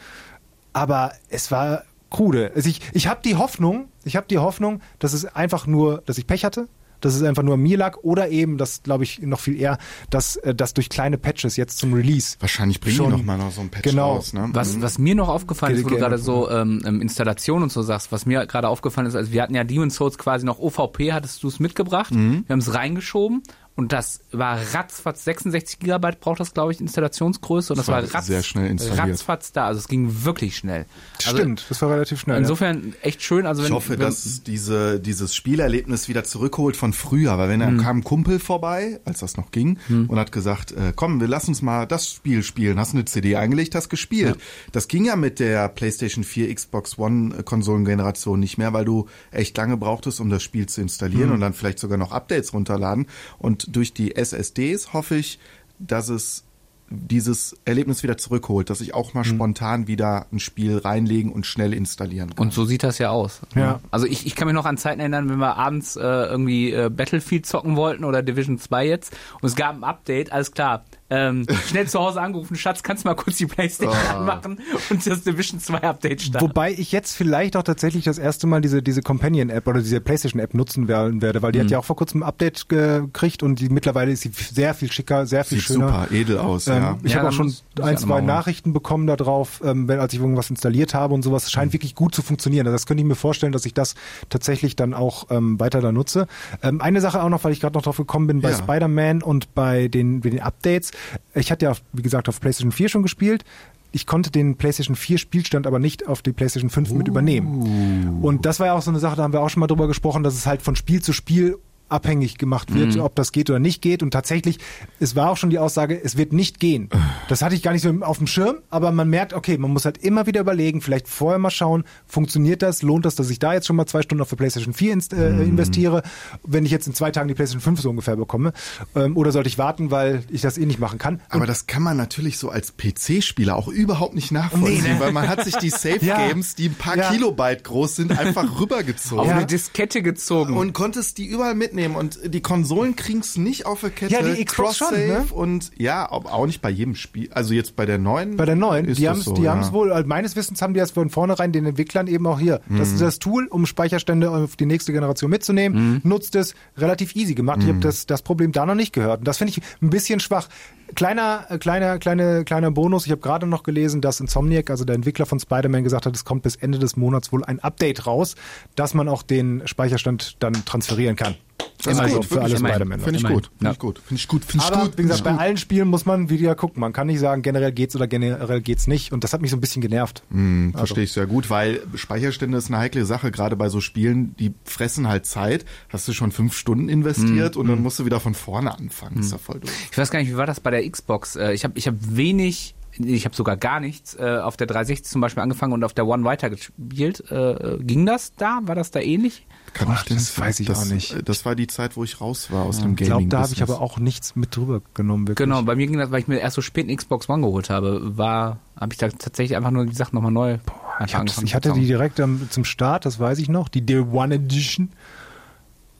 aber es war krude. Also ich, ich habe die Hoffnung, ich habe die Hoffnung, dass es einfach nur, dass ich Pech hatte, dass es einfach nur an mir lag oder eben, das glaube ich noch viel eher, dass äh, das durch kleine Patches jetzt zum Release. Wahrscheinlich bringen Schon. die noch mal noch so ein Patch Genau. raus. Ne? Was, was mir noch aufgefallen ist, wo du gerade so ähm, ähm, Installation und so sagst, was mir gerade aufgefallen ist, also wir hatten ja Demon's Souls quasi noch OVP, hattest du es mitgebracht, wir haben es reingeschoben und das war ratzfatz, 66 Gigabyte braucht das, glaube ich, Installationsgröße und das, Das war war ratz, sehr schnell installiert. ratzfatz da, also es ging wirklich schnell. Also Stimmt, das war relativ schnell. Insofern echt schön, also wenn, Ich hoffe, wenn, dass es diese, dieses Spielerlebnis wieder zurückholt von früher, weil wenn Mhm. dann kam ein Kumpel vorbei, als das noch ging, und hat gesagt, äh, komm, wir lass uns mal das Spiel spielen. Hast eine CD eingelegt, hast gespielt. Das ging ja mit der PlayStation 4, Xbox One äh, Konsolengeneration nicht mehr, weil du echt lange brauchtest, um das Spiel zu installieren Mhm. und dann vielleicht sogar noch Updates runterladen. Und durch die SSDs hoffe ich, dass es dieses Erlebnis wieder zurückholt, dass ich auch mal Mhm. spontan wieder ein Spiel reinlegen und schnell installieren kann. Und so sieht das ja aus. Ja. Also ich, ich kann mich noch an Zeiten erinnern, wenn wir abends äh, irgendwie äh, Battlefield zocken wollten oder Division 2 jetzt und es gab ein Update, alles klar. Ähm, schnell zu Hause angerufen, Schatz, kannst du mal kurz die Playstation anmachen und das Division 2 Update starten. Wobei ich jetzt vielleicht auch tatsächlich das erste Mal diese, diese Companion-App oder diese PlayStation-App nutzen werden werde, weil die Mhm. hat ja auch vor kurzem ein Update gekriegt und die mittlerweile ist sie sehr viel schicker, sehr viel Sieht schöner. super edel aus, Ähm, ja. Ich Ja, habe auch schon ein, zwei. Nachrichten bekommen darauf, ähm, wenn, als ich irgendwas installiert habe und sowas. Es Mhm. scheint wirklich gut zu funktionieren. Also das könnte ich mir vorstellen, dass ich das tatsächlich dann auch ähm, weiter da nutze. Ähm, eine Sache auch noch, weil ich gerade noch drauf gekommen bin, bei Ja. Spider-Man und bei den, bei den Updates. Ich hatte ja, wie gesagt, auf PlayStation 4 schon gespielt. Ich konnte den PlayStation 4 Spielstand aber nicht auf die PlayStation 5 mit übernehmen. Und das war ja auch so eine Sache, da haben wir auch schon mal drüber gesprochen, dass es halt von Spiel zu Spiel abhängig gemacht wird, ob das geht oder nicht geht. Und tatsächlich, es war auch schon die Aussage, es wird nicht gehen. Das hatte ich gar nicht so auf dem Schirm, aber man merkt, okay, man muss halt immer wieder überlegen, vielleicht vorher mal schauen, funktioniert das, lohnt das, dass ich da jetzt schon mal zwei Stunden auf der PlayStation 4 inst äh, investiere, wenn ich jetzt in zwei Tagen die PlayStation 5 so ungefähr bekomme. Ähm, oder sollte ich warten, weil ich das eh nicht machen kann. Aber das kann man natürlich so als PC-Spieler auch überhaupt nicht nachvollziehen, Nee, ne? weil man hat sich die Save-Games, die ein paar Ja. Kilobyte groß sind, einfach rübergezogen. auf Ja. eine Diskette gezogen. Und konntest die überall mitnehmen und die Konsolen kriegen's nicht auf der Kette. Ja, die Xbox schon, Cross-Save ne? und ja, auch nicht bei jedem Spiel. Also jetzt bei der neuen. Bei der neuen, ist die das haben es so, die ja. wohl, also meines Wissens haben die das von vornherein den Entwicklern eben auch hier. Das Mhm. ist das Tool, um Speicherstände auf die nächste Generation mitzunehmen. Nutzt es relativ easy gemacht. Ich habe Mhm. das, das Problem da noch nicht gehört. Und das finde ich ein bisschen schwach. Kleiner, äh, kleiner, kleine, kleiner Bonus. Ich habe gerade noch gelesen, dass Insomniac, also der Entwickler von Spider-Man, gesagt hat, es kommt bis Ende des Monats wohl ein Update raus, dass man auch den Speicherstand dann transferieren kann. Das ist gut, für alle. Spider-Man. Finde ich gut. Finde Ja. ich gut. Finde ich gut. Finde ich Aber gut. wie gesagt, bei allen Spielen muss man wieder gucken. Man kann nicht sagen, generell geht's oder generell geht's nicht. Und das hat mich so ein bisschen genervt. Hm, Verstehe ich sehr gut, weil Speicherstände ist eine heikle Sache, gerade bei so Spielen, die fressen halt Zeit. Hast du schon fünf Stunden investiert und dann musst du wieder von vorne anfangen. Ist ja voll doof. Ich weiß gar nicht, wie war das bei der Xbox? Äh, Ich habe ich hab wenig, ich habe sogar gar nichts äh, auf der 360 zum Beispiel angefangen und auf der One weitergespielt. Äh, ging das da? War das da ähnlich? Kann Ach, das weiß ich das, auch nicht. Das war die Zeit, wo ich raus war aus dem Ich glaube, Gaming. da habe ich aber auch nichts mit drüber genommen. Wirklich. Genau, bei mir ging das, weil ich mir erst so spät eine Xbox One geholt habe, war, habe ich da tatsächlich einfach nur die Sachen nochmal neu Ich, hab, angefangen ich hatte die direkt am, zum Start, das weiß ich noch, die Day One Edition.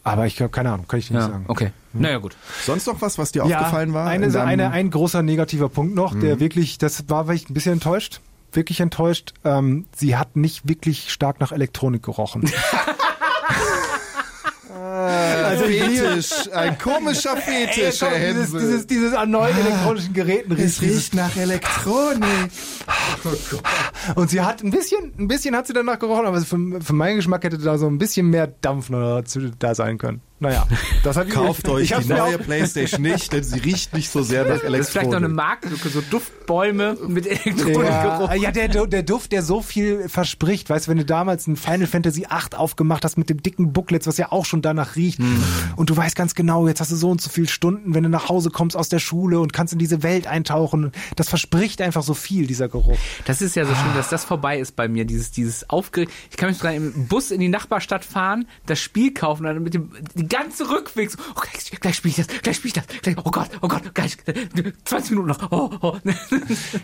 Aber ich habe keine Ahnung, kann ich dir nicht Ja, sagen. okay. Naja, gut. Sonst noch was, was dir aufgefallen war? Eine, eine, ein großer negativer Punkt noch, der wirklich, das war, war ich ein bisschen enttäuscht. Wirklich enttäuscht. Ähm, sie hat nicht wirklich stark nach Elektronik gerochen. Also Fetisch, ein komischer Fetisch, Ey, Herr dieses, Hensel. dieses, dieses erneut elektronischen Geräten es riecht nach Elektronik. Und sie hat ein bisschen, ein bisschen hat sie danach gerochen, aber für, für meinen Geschmack hätte da so ein bisschen mehr Dampf dazu- da sein können. Naja, das hat Kauft euch ich die neue auch- Playstation nicht, denn sie riecht nicht so sehr nach Das ist vielleicht noch eine Elektronik. Marktlücke, so Duftbäume mit Elektronikgeruch. Ja, ja der, der Duft, der so viel verspricht. Weißt du, wenn du damals ein Final Fantasy 8 aufgemacht hast mit dem dicken Booklets, was ja auch schon danach riecht, und du weißt ganz genau, jetzt hast du so und so viele Stunden, wenn du nach Hause kommst aus der Schule und kannst in diese Welt eintauchen. Das verspricht einfach so viel, dieser Geruch. Das ist ja so schön, dass das vorbei ist bei mir, dieses, dieses Aufgeregt. Ich kann mich dran im Bus in die Nachbarstadt fahren, das Spiel kaufen, und dann mit dem, die ganze Rückweg so, oh, gleich, gleich spiel ich das, gleich spiel ich das, gleich, oh Gott, oh Gott, gleich, 20 Minuten noch, oh, oh. Das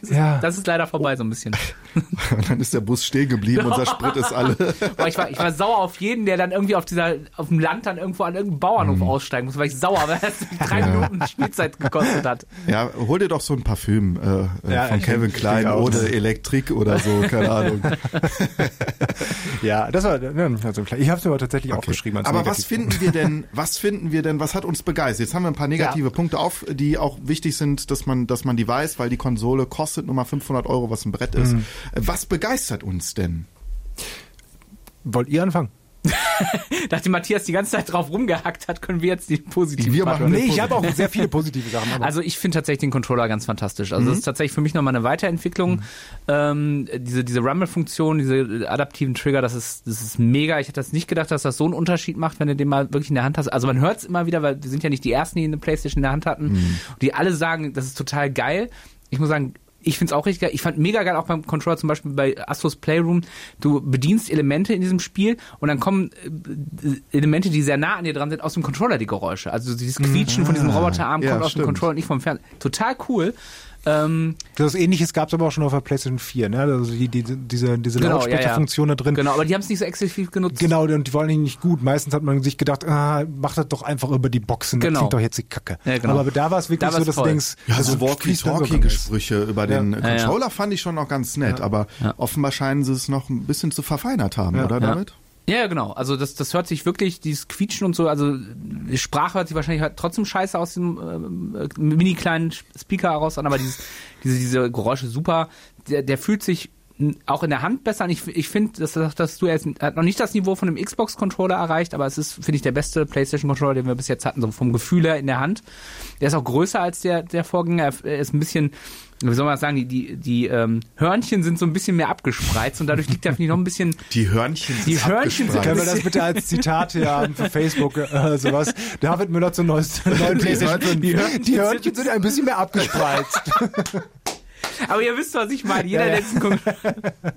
ist, Ja. das ist leider vorbei so ein bisschen. Und dann ist der Bus stehen geblieben, unser Sprit ist alle. Boah, ich, war, ich war sauer auf jeden, der dann irgendwie auf dieser, auf dem Land dann irgendwo an irgendeinem Bauernhof Mhm. aussteigen muss, weil ich sauer, weil das drei Minuten Spielzeit gekostet hat. Ja, hol dir doch so ein Parfüm äh, äh, Ja, von Calvin ich Klein denk ohne Elektrik oder so, keine Ahnung. Ja, das war, ja, also klar. ich habe es mir aber tatsächlich aufgeschrieben. als Aber was finden wir denn, was finden wir denn, was hat uns begeistert? Jetzt haben wir ein paar negative Ja. Punkte auf, die auch wichtig sind, dass man, dass man die weiß, weil die Konsole kostet nur mal 500 Euro, was ein Brett Mhm. ist. Äh, Was begeistert uns denn? Wollt ihr anfangen? Nachdem Matthias die ganze Zeit drauf rumgehackt hat, können wir jetzt die positive Wir machen. Nee, ich habe auch sehr viele positive Sachen. Aber Also ich finde tatsächlich den Controller ganz fantastisch. Also das ist tatsächlich für mich nochmal eine Weiterentwicklung. Ähm, diese diese Rumble-Funktion, diese adaptiven Trigger, das ist, das ist mega. Ich hätte das nicht gedacht, dass das so einen Unterschied macht, wenn du den mal wirklich in der Hand hast. Also man hört es immer wieder, weil wir sind ja nicht die Ersten, die eine Playstation in der Hand hatten. Die alle sagen, das ist total geil. Ich muss sagen, ich find's auch richtig geil. Ich fand mega geil auch beim Controller, zum Beispiel bei Astros Playroom. Du bedienst Elemente in diesem Spiel und dann kommen äh, Elemente, die sehr nah an dir dran sind, aus dem Controller, die Geräusche. Also dieses Quietschen von diesem Roboterarm Ja, kommt aus stimmt. dem Controller und nicht vom Fernseher. Total cool. Ähm, das Ähnliches gab es aber auch schon auf der PlayStation 4, ne? Also die, die, diese, diese Genau, ja, Lautsprecherfunktion da drin. genau, aber die haben es nicht so exzessiv genutzt. Genau, und die wollen nicht gut. Meistens hat man sich gedacht, ah, mach das doch einfach über die Boxen, das Genau. klingt doch jetzt die Kacke. Ja, genau. Aber da war es wirklich Da so, dass du denkst, Ja, das so. Walkie-Talkie-Gespräche über den Ja. Ja, ja. Controller fand ich schon noch ganz nett, aber Ja. offenbar scheinen sie es noch ein bisschen zu verfeinert haben, Ja. oder Ja. damit? Ja, genau. Also das, das hört sich wirklich, dieses Quietschen und so, also die Sprache hört sich wahrscheinlich halt trotzdem scheiße aus dem ähm, äh, mini kleinen Speaker heraus an, aber dieses, diese, diese Geräusche super. Der, der fühlt sich auch in der Hand besser an. Ich, ich finde, dass, dass dass du jetzt hat noch nicht das Niveau von einem Xbox-Controller erreicht, aber es ist, finde ich, der beste PlayStation-Controller, den wir bis jetzt hatten, so vom Gefühl her in der Hand. Der ist auch größer als der, der Vorgänger. Er ist ein bisschen, wie soll man das sagen, die, die, die ähm, Hörnchen sind so ein bisschen mehr abgespreizt und dadurch liegt finde ich, noch ein bisschen Die Hörnchen Die sind Hörnchen sind. Können wir das bitte als Zitat hier haben für Facebook äh, sowas? David Müller zum neues- neuen PlayStation 5. Die Hörnchen Die Hörnchen sind ein bisschen mehr abgespreizt. Aber ihr wisst, was ich meine. Jeder, Ja, ja. der diesen Kon-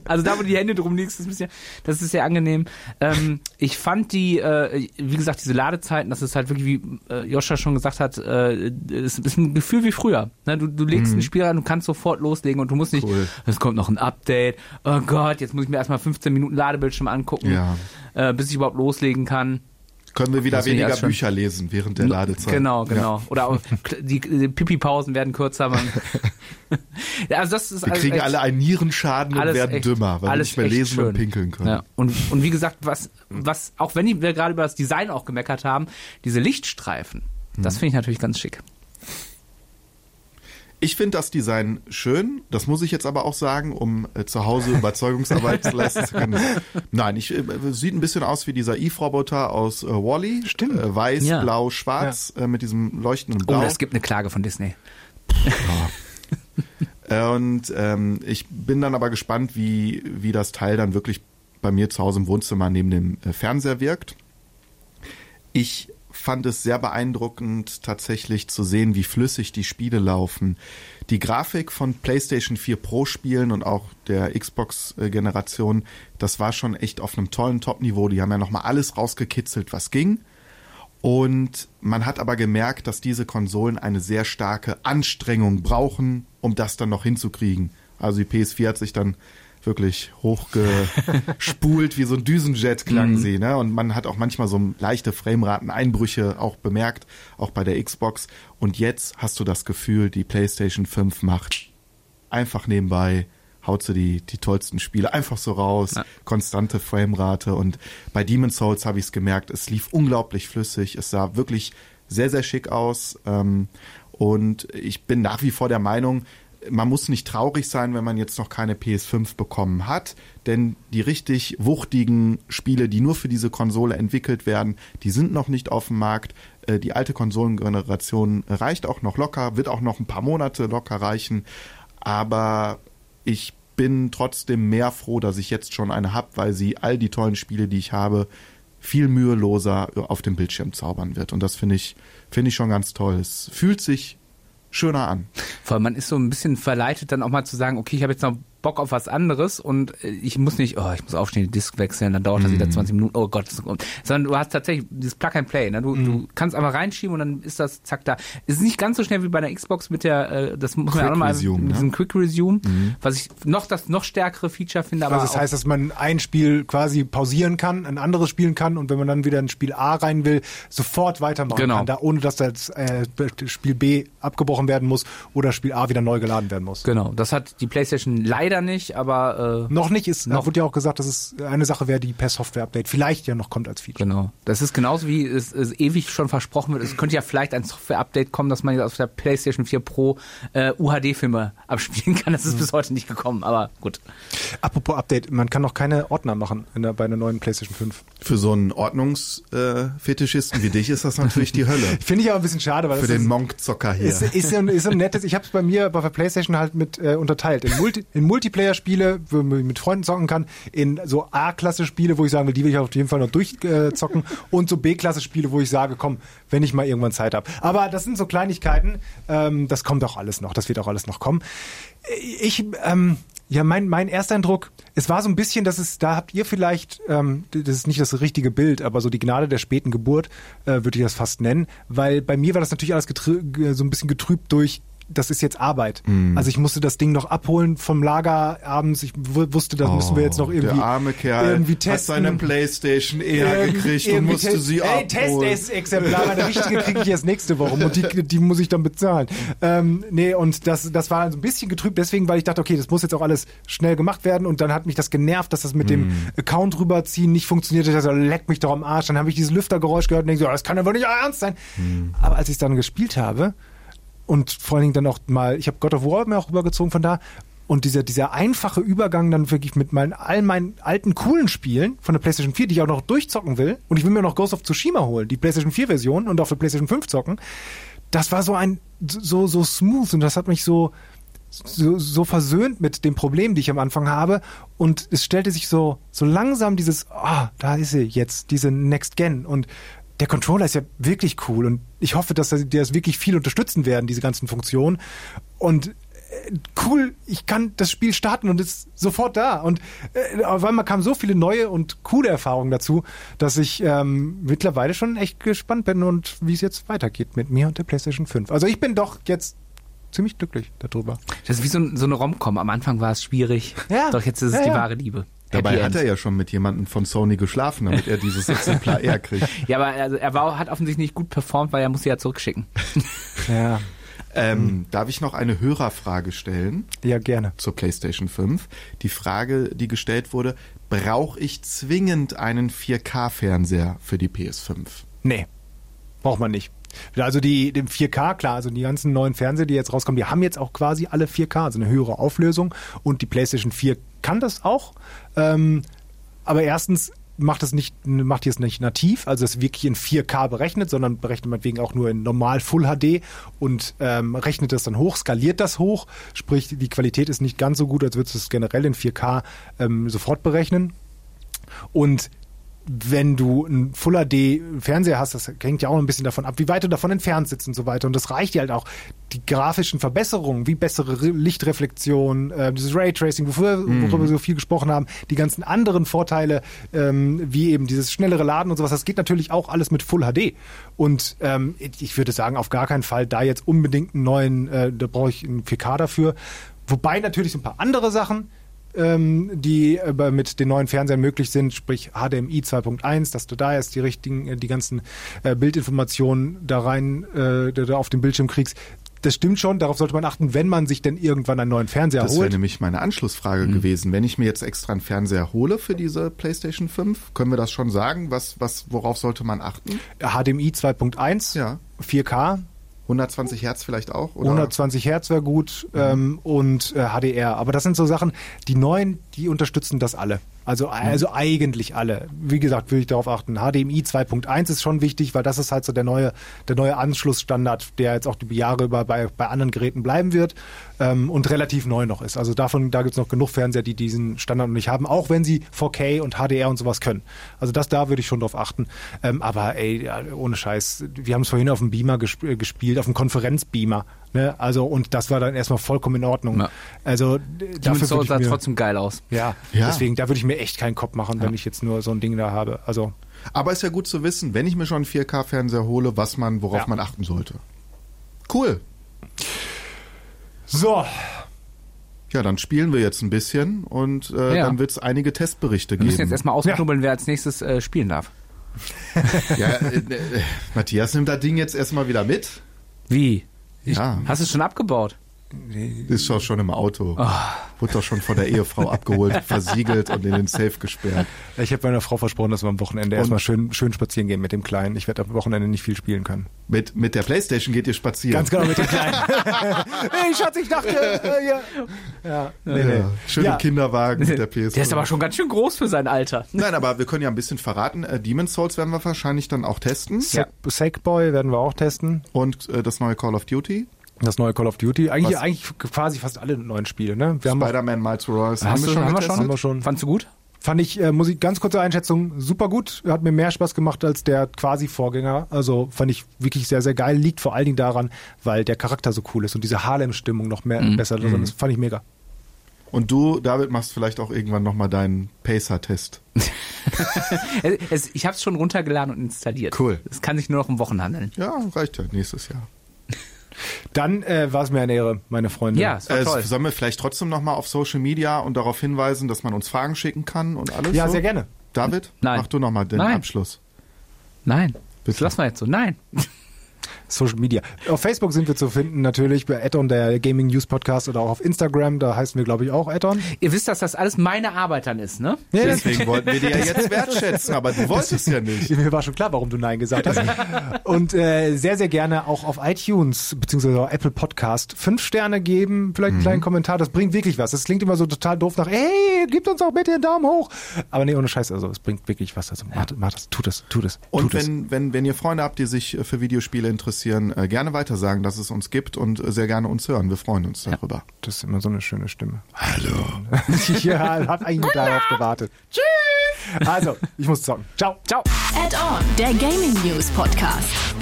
Also da, wo die Hände drum liegst, das ist, ja, das ist sehr angenehm. Ähm, ich fand die, äh, wie gesagt, diese Ladezeiten, das ist halt wirklich, wie äh, Joscha schon gesagt hat, äh, es ist ein Gefühl wie früher. Ne? Du, du legst ein Spiel an, du kannst sofort loslegen und du musst nicht, Cool. es kommt noch ein Update, oh Gott, jetzt muss ich mir erstmal 15 Minuten Ladebildschirm angucken, Ja. äh, bis ich überhaupt loslegen kann. Können wir wieder ich weniger Bücher lesen während der Ladezeit. Genau, genau. Oder auch die, die Pipi-Pausen werden kürzer. Ja, also das ist Wir alles kriegen alle einen Nierenschaden und werden echt- dümmer, weil wir nicht mehr lesen und schön. pinkeln können. Ja. Und, und wie gesagt, was, was, auch wenn wir gerade über das Design auch gemeckert haben, diese Lichtstreifen, Mhm. das finde ich natürlich ganz schick. Ich finde das Design schön, das muss ich jetzt aber auch sagen, um äh, zu Hause Überzeugungsarbeit leisten zu können. Nein, ich, äh, sieht ein bisschen aus wie dieser Eve-Roboter aus äh, Wally. Stimmt. Äh, weiß, Ja. blau, schwarz, äh, mit diesem leuchtenden Oh, Blau. es gibt eine Klage von Disney. Und ähm, ich bin dann aber gespannt, wie, wie das Teil dann wirklich bei mir zu Hause im Wohnzimmer neben dem äh, Fernseher wirkt. Ich fand es sehr beeindruckend, tatsächlich zu sehen, wie flüssig die Spiele laufen. Die Grafik von PlayStation 4 Pro Spielen und auch der Xbox-Generation, das war schon echt auf einem tollen Top-Niveau. Die haben ja nochmal alles rausgekitzelt, was ging. Und man hat aber gemerkt, dass diese Konsolen eine sehr starke Anstrengung brauchen, um das dann noch hinzukriegen. Also die PS4 hat sich dann wirklich hochgespult, wie so ein Düsenjet klang sie. Ne? Und man hat auch manchmal so leichte Frameraten-Einbrüche auch bemerkt, auch bei der Xbox. Und jetzt hast du das Gefühl, die PlayStation 5 macht einfach nebenbei haut sie die, die tollsten Spiele einfach so raus, ja. konstante Framerate und bei Demon's Souls habe ich es gemerkt, es lief unglaublich flüssig, es sah wirklich sehr, sehr schick aus ähm, und ich bin nach wie vor der Meinung, man muss nicht traurig sein, wenn man jetzt noch keine PS5 bekommen hat, denn die richtig wuchtigen Spiele, die nur für diese Konsole entwickelt werden, die sind noch nicht auf dem Markt. Äh, die alte Konsolengeneration reicht auch noch locker, wird auch noch ein paar Monate locker reichen, aber ich bin trotzdem mehr froh, dass ich jetzt schon eine habe, weil sie all die tollen Spiele, die ich habe, viel müheloser auf dem Bildschirm zaubern wird. Und das finde ich, finde ich schon ganz toll. Es fühlt sich schöner an. Vor allem man ist so ein bisschen verleitet, dann auch mal zu sagen, okay, ich habe jetzt noch Bock auf was anderes und äh, ich muss nicht, oh, ich muss aufstehen, die Disk wechseln, dann dauert das wieder 20 mhm. Minuten, oh Gott, sondern du hast tatsächlich dieses Plug and Play, ne? du, mm. du kannst einfach reinschieben und dann ist das zack da. Es ist nicht ganz so schnell wie bei der Xbox mit der, äh, das muss man auch nochmal, mit ne? diesem Quick Resume, mm. was ich noch das noch stärkere Feature finde. Aber also das heißt, dass man ein Spiel quasi pausieren kann, ein anderes spielen kann und wenn man dann wieder in Spiel A rein will, sofort weitermachen genau. kann, da ohne dass das äh, Spiel B abgebrochen werden muss oder Spiel A wieder neu geladen werden muss. Genau, das hat die PlayStation leider nicht, aber äh, noch nicht ist. Noch wurde ja auch gesagt, dass es eine Sache wäre, die per Software-Update vielleicht ja noch kommt als Feature. Genau. Das ist genauso wie es, es ewig schon versprochen wird. Es könnte ja vielleicht ein Software-Update kommen, dass man jetzt auf der PlayStation 4 Pro äh, UHD-Filme abspielen kann. Das ist mhm. bis heute nicht gekommen, aber gut. Apropos Update, man kann noch keine Ordner machen der, bei einer neuen PlayStation 5. Für so einen Ordnungsfetischisten äh, wie dich ist das natürlich die Hölle. Finde ich aber ein bisschen schade, weil für den Monk-Zocker hier ist, ist, ist, ein, ist ein nettes. Ich habe es bei mir bei der PlayStation halt mit äh, unterteilt in, Multi, in Multiplayer-Spiele wo man mit Freunden zocken kann, in so A-Klasse-Spiele, wo ich sagen will, die will ich auf jeden Fall noch durchzocken äh, und so B-Klasse-Spiele, wo ich sage, komm, wenn ich mal irgendwann Zeit habe. Aber das sind so Kleinigkeiten, ähm, das kommt auch alles noch, das wird auch alles noch kommen. Ich, ähm, ja, mein, mein erster Eindruck, es war so ein bisschen, dass es, da habt ihr vielleicht, ähm, das ist nicht das richtige Bild, aber so die Gnade der späten Geburt, äh, würde ich das fast nennen, weil bei mir war das natürlich alles so ein bisschen getrübt durch das ist jetzt Arbeit. Mm. Also ich musste das Ding noch abholen vom Lager abends. Ich wusste, das oh, müssen wir jetzt noch irgendwie, der arme Kerl irgendwie testen. Hat seine Playstation eher gekriegt und musste sie ey, abholen. Testexemplar, eine richtige kriege ich erst nächste Woche und die, die muss ich dann bezahlen. Ähm, nee, und das, das war so ein bisschen getrübt deswegen, weil ich dachte, okay, das muss jetzt auch alles schnell gemacht werden und dann hat mich das genervt, dass das mit mm. dem Account rüberziehen nicht funktioniert. Ich dachte, leck mich doch am Arsch. Dann habe ich dieses Lüftergeräusch gehört und denke so, das kann aber nicht ernst sein. Mm. Aber als ich es dann gespielt habe, und vor allen Dingen dann auch mal, ich habe God of War mir auch rübergezogen von da. Und dieser, dieser einfache Übergang dann wirklich mit meinen, all meinen alten coolen Spielen von der PlayStation 4, die ich auch noch durchzocken will, und ich will mir noch Ghost of Tsushima holen, die PlayStation 4 Version und auf der PlayStation 5 zocken, das war so ein, so, so smooth und das hat mich so, so, so versöhnt mit dem Problem, die ich am Anfang habe. Und es stellte sich so, so langsam dieses, ah, da ist sie jetzt, diese Next Gen. Und der Controller ist ja wirklich cool und ich hoffe, dass die das wirklich viel unterstützen werden, diese ganzen Funktionen. Und äh, cool, ich kann das Spiel starten und ist sofort da. Und äh, auf einmal kamen so viele neue und coole Erfahrungen dazu, dass ich ähm, mittlerweile schon echt gespannt bin und wie es jetzt weitergeht mit mir und der PlayStation 5. Also ich bin doch jetzt ziemlich glücklich darüber. Das ist wie so, so eine Rom-Com. Am Anfang war es schwierig, ja. doch jetzt ist es ja, die ja. wahre Liebe. Dabei hat er ja schon mit jemandem von Sony geschlafen, damit er dieses Exemplar eher kriegt. Ja, aber also er war, hat offensichtlich nicht gut performt, weil er musste ja zurückschicken. Ja. Ähm, darf ich noch eine Hörerfrage stellen? Ja, gerne. Zur PlayStation 5. Die Frage, die gestellt wurde, brauche ich zwingend einen 4K-Fernseher für die PS5? Nee, braucht man nicht. Also die dem 4K, klar, also die ganzen neuen Fernseher, die jetzt rauskommen, die haben jetzt auch quasi alle 4K, also eine höhere Auflösung und die PlayStation 4 kann das auch. Ähm, aber erstens macht es nicht, macht es nicht nativ, also es wirklich in 4K berechnet, sondern berechnet man wegen auch nur in normal Full HD und ähm, rechnet das dann hoch, skaliert das hoch, sprich die Qualität ist nicht ganz so gut, als würdest du es generell in 4K ähm, sofort berechnen. Und wenn du ein Full HD Fernseher hast, das hängt ja auch ein bisschen davon ab, wie weit du davon entfernt sitzt und so weiter. Und das reicht dir halt auch. Die grafischen Verbesserungen, wie bessere Lichtreflexion, äh, dieses Raytracing, worüber, mm. worüber wir so viel gesprochen haben, die ganzen anderen Vorteile, ähm, wie eben dieses schnellere Laden und sowas, das geht natürlich auch alles mit Full HD. Und ähm, ich würde sagen, auf gar keinen Fall da jetzt unbedingt einen neuen, äh, da brauche ich einen 4K dafür. Wobei natürlich so ein paar andere Sachen, ähm, die äh, mit den neuen Fernsehern möglich sind, sprich HDMI 2.1, dass du da erst die richtigen, äh, die ganzen äh, Bildinformationen da rein äh, da auf dem Bildschirm kriegst. das stimmt schon, darauf sollte man achten, wenn man sich denn irgendwann einen neuen Fernseher Das wäre holt. nämlich meine Anschlussfrage gewesen. Wenn ich mir jetzt extra einen Fernseher hole für diese PlayStation 5, können wir das schon sagen? Was, was, worauf sollte man achten? HDMI 2.1, Ja. 4K, 120 Hertz vielleicht auch? Oder? 120 Hertz wäre gut ähm, und äh, HDR. Aber das sind so Sachen, die neuen, die unterstützen das alle. Also, also eigentlich alle. Wie gesagt, würde ich darauf achten. HDMI 2.1 ist schon wichtig, weil das ist halt so der neue, der neue Anschlussstandard, der jetzt auch die Jahre über bei, bei anderen Geräten bleiben wird ähm, und relativ neu noch ist. Also davon, da gibt es noch genug Fernseher, die diesen Standard noch nicht haben, auch wenn sie 4K und HDR und sowas können. Also das da würde ich schon drauf achten. Ähm, aber ey, ja, ohne Scheiß, wir haben es vorhin auf dem Beamer gesp äh, gespielt, auf dem Konferenzbeamer. Ne? Also und das war dann erstmal vollkommen in Ordnung. Ja. Also dafür Souls sah mir, trotzdem geil aus. ja, Ja. deswegen, da würde ich mir echt keinen Kopf machen, wenn ich jetzt nur so ein Ding da habe. Also Aber ist ja gut zu wissen, wenn ich mir schon einen 4K-Fernseher hole, was man, worauf Ja. man achten sollte. Cool. So, Ja, dann spielen wir jetzt ein bisschen und äh, Ja. dann wird es einige Testberichte Wir müssen geben. jetzt erstmal ausknubbeln, wer als nächstes äh, spielen darf. ja, äh, äh, Matthias nimmt das Ding jetzt erstmal wieder mit. Wie? Ja, Hast du es schon abgebaut? Ist doch schon im Auto. Ah. Wurde doch schon von der Ehefrau abgeholt, versiegelt und in den Safe gesperrt. ich habe meiner Frau versprochen, dass wir am Wochenende Und- erstmal schön, schön spazieren gehen mit dem Kleinen. Ich werde am Wochenende nicht viel spielen können. Mit, mit der Playstation geht ihr spazieren. Ganz genau mit dem Kleinen. hey, Schatz, ich dachte, äh, ja. ja. Nee, nee. Ja, schön Ja. Kinderwagen mit der PS. Der ist aber schon ganz schön groß für sein Alter. Nein, aber wir können ja ein bisschen verraten. Äh, Demon's Souls werden wir wahrscheinlich dann auch testen. Sack- Sackboy werden wir auch testen. Und äh, das neue Call of Duty. Das neue Call of Duty. Eigentlich, Was? eigentlich quasi fast alle neuen Spiele, ne? Wir haben Spider-Man Miles Morales. Hast du- haben wir getestet? Haben wir schon. Fandst du gut? Fand ich, äh, muss ich ganz kurze Einschätzung, super gut. Hat mir mehr Spaß gemacht als der quasi Vorgänger. Also fand ich wirklich sehr, sehr geil. Liegt vor allen Dingen daran, weil der Charakter so cool ist und diese Harlem-Stimmung noch mehr besser drin ist. Fand ich mega. Und du, David, machst vielleicht auch irgendwann nochmal deinen Pacer-Test. Es, es, ich habe es schon runtergeladen und installiert. Cool. Es kann sich nur noch um Wochen handeln. Ja, reicht ja nächstes Jahr. Dann äh, war es mir eine Ehre, meine Freunde. Ja, es war Äh, toll. sollen wir vielleicht trotzdem nochmal auf Social Media und darauf hinweisen, dass man uns Fragen schicken kann und alles? Ja, so? sehr gerne. David, Nein. mach du nochmal den Nein. Abschluss. Nein. Das Bitte. lassen wir jetzt so. Nein. Social Media. Auf Facebook sind wir zu finden, natürlich bei Addon, der Gaming News Podcast oder auch auf Instagram, da heißen wir, glaube ich, auch Addon. Ihr wisst, dass das alles meine Arbeit dann ist, ne? Ja, das- Deswegen wollten wir dir ja jetzt wertschätzen, aber du wolltest ja nicht. Mir war schon klar, warum du Nein gesagt hast. Und äh, sehr, sehr gerne auch auf iTunes beziehungsweise auf Apple Podcast fünf Sterne geben, vielleicht einen kleinen Kommentar. Das bringt wirklich was. Das klingt immer so total doof nach, hey, gebt uns auch bitte einen Daumen hoch. Aber nee, ohne Scheiß, also es bringt wirklich was. Also macht, macht das, tut es, tut es. Und tut es. wenn, wenn, wenn ihr Freunde habt, die sich für Videospiele interessieren, äh, gerne weiter sagen, dass es uns gibt und äh, sehr gerne uns hören. Wir freuen uns darüber. Das ist immer so eine schöne Stimme. Hallo. ja, hab eigentlich darauf gewartet. Tschüss. Also, ich muss zocken. Ciao. Ciao. Add-on, der Gaming News Podcast.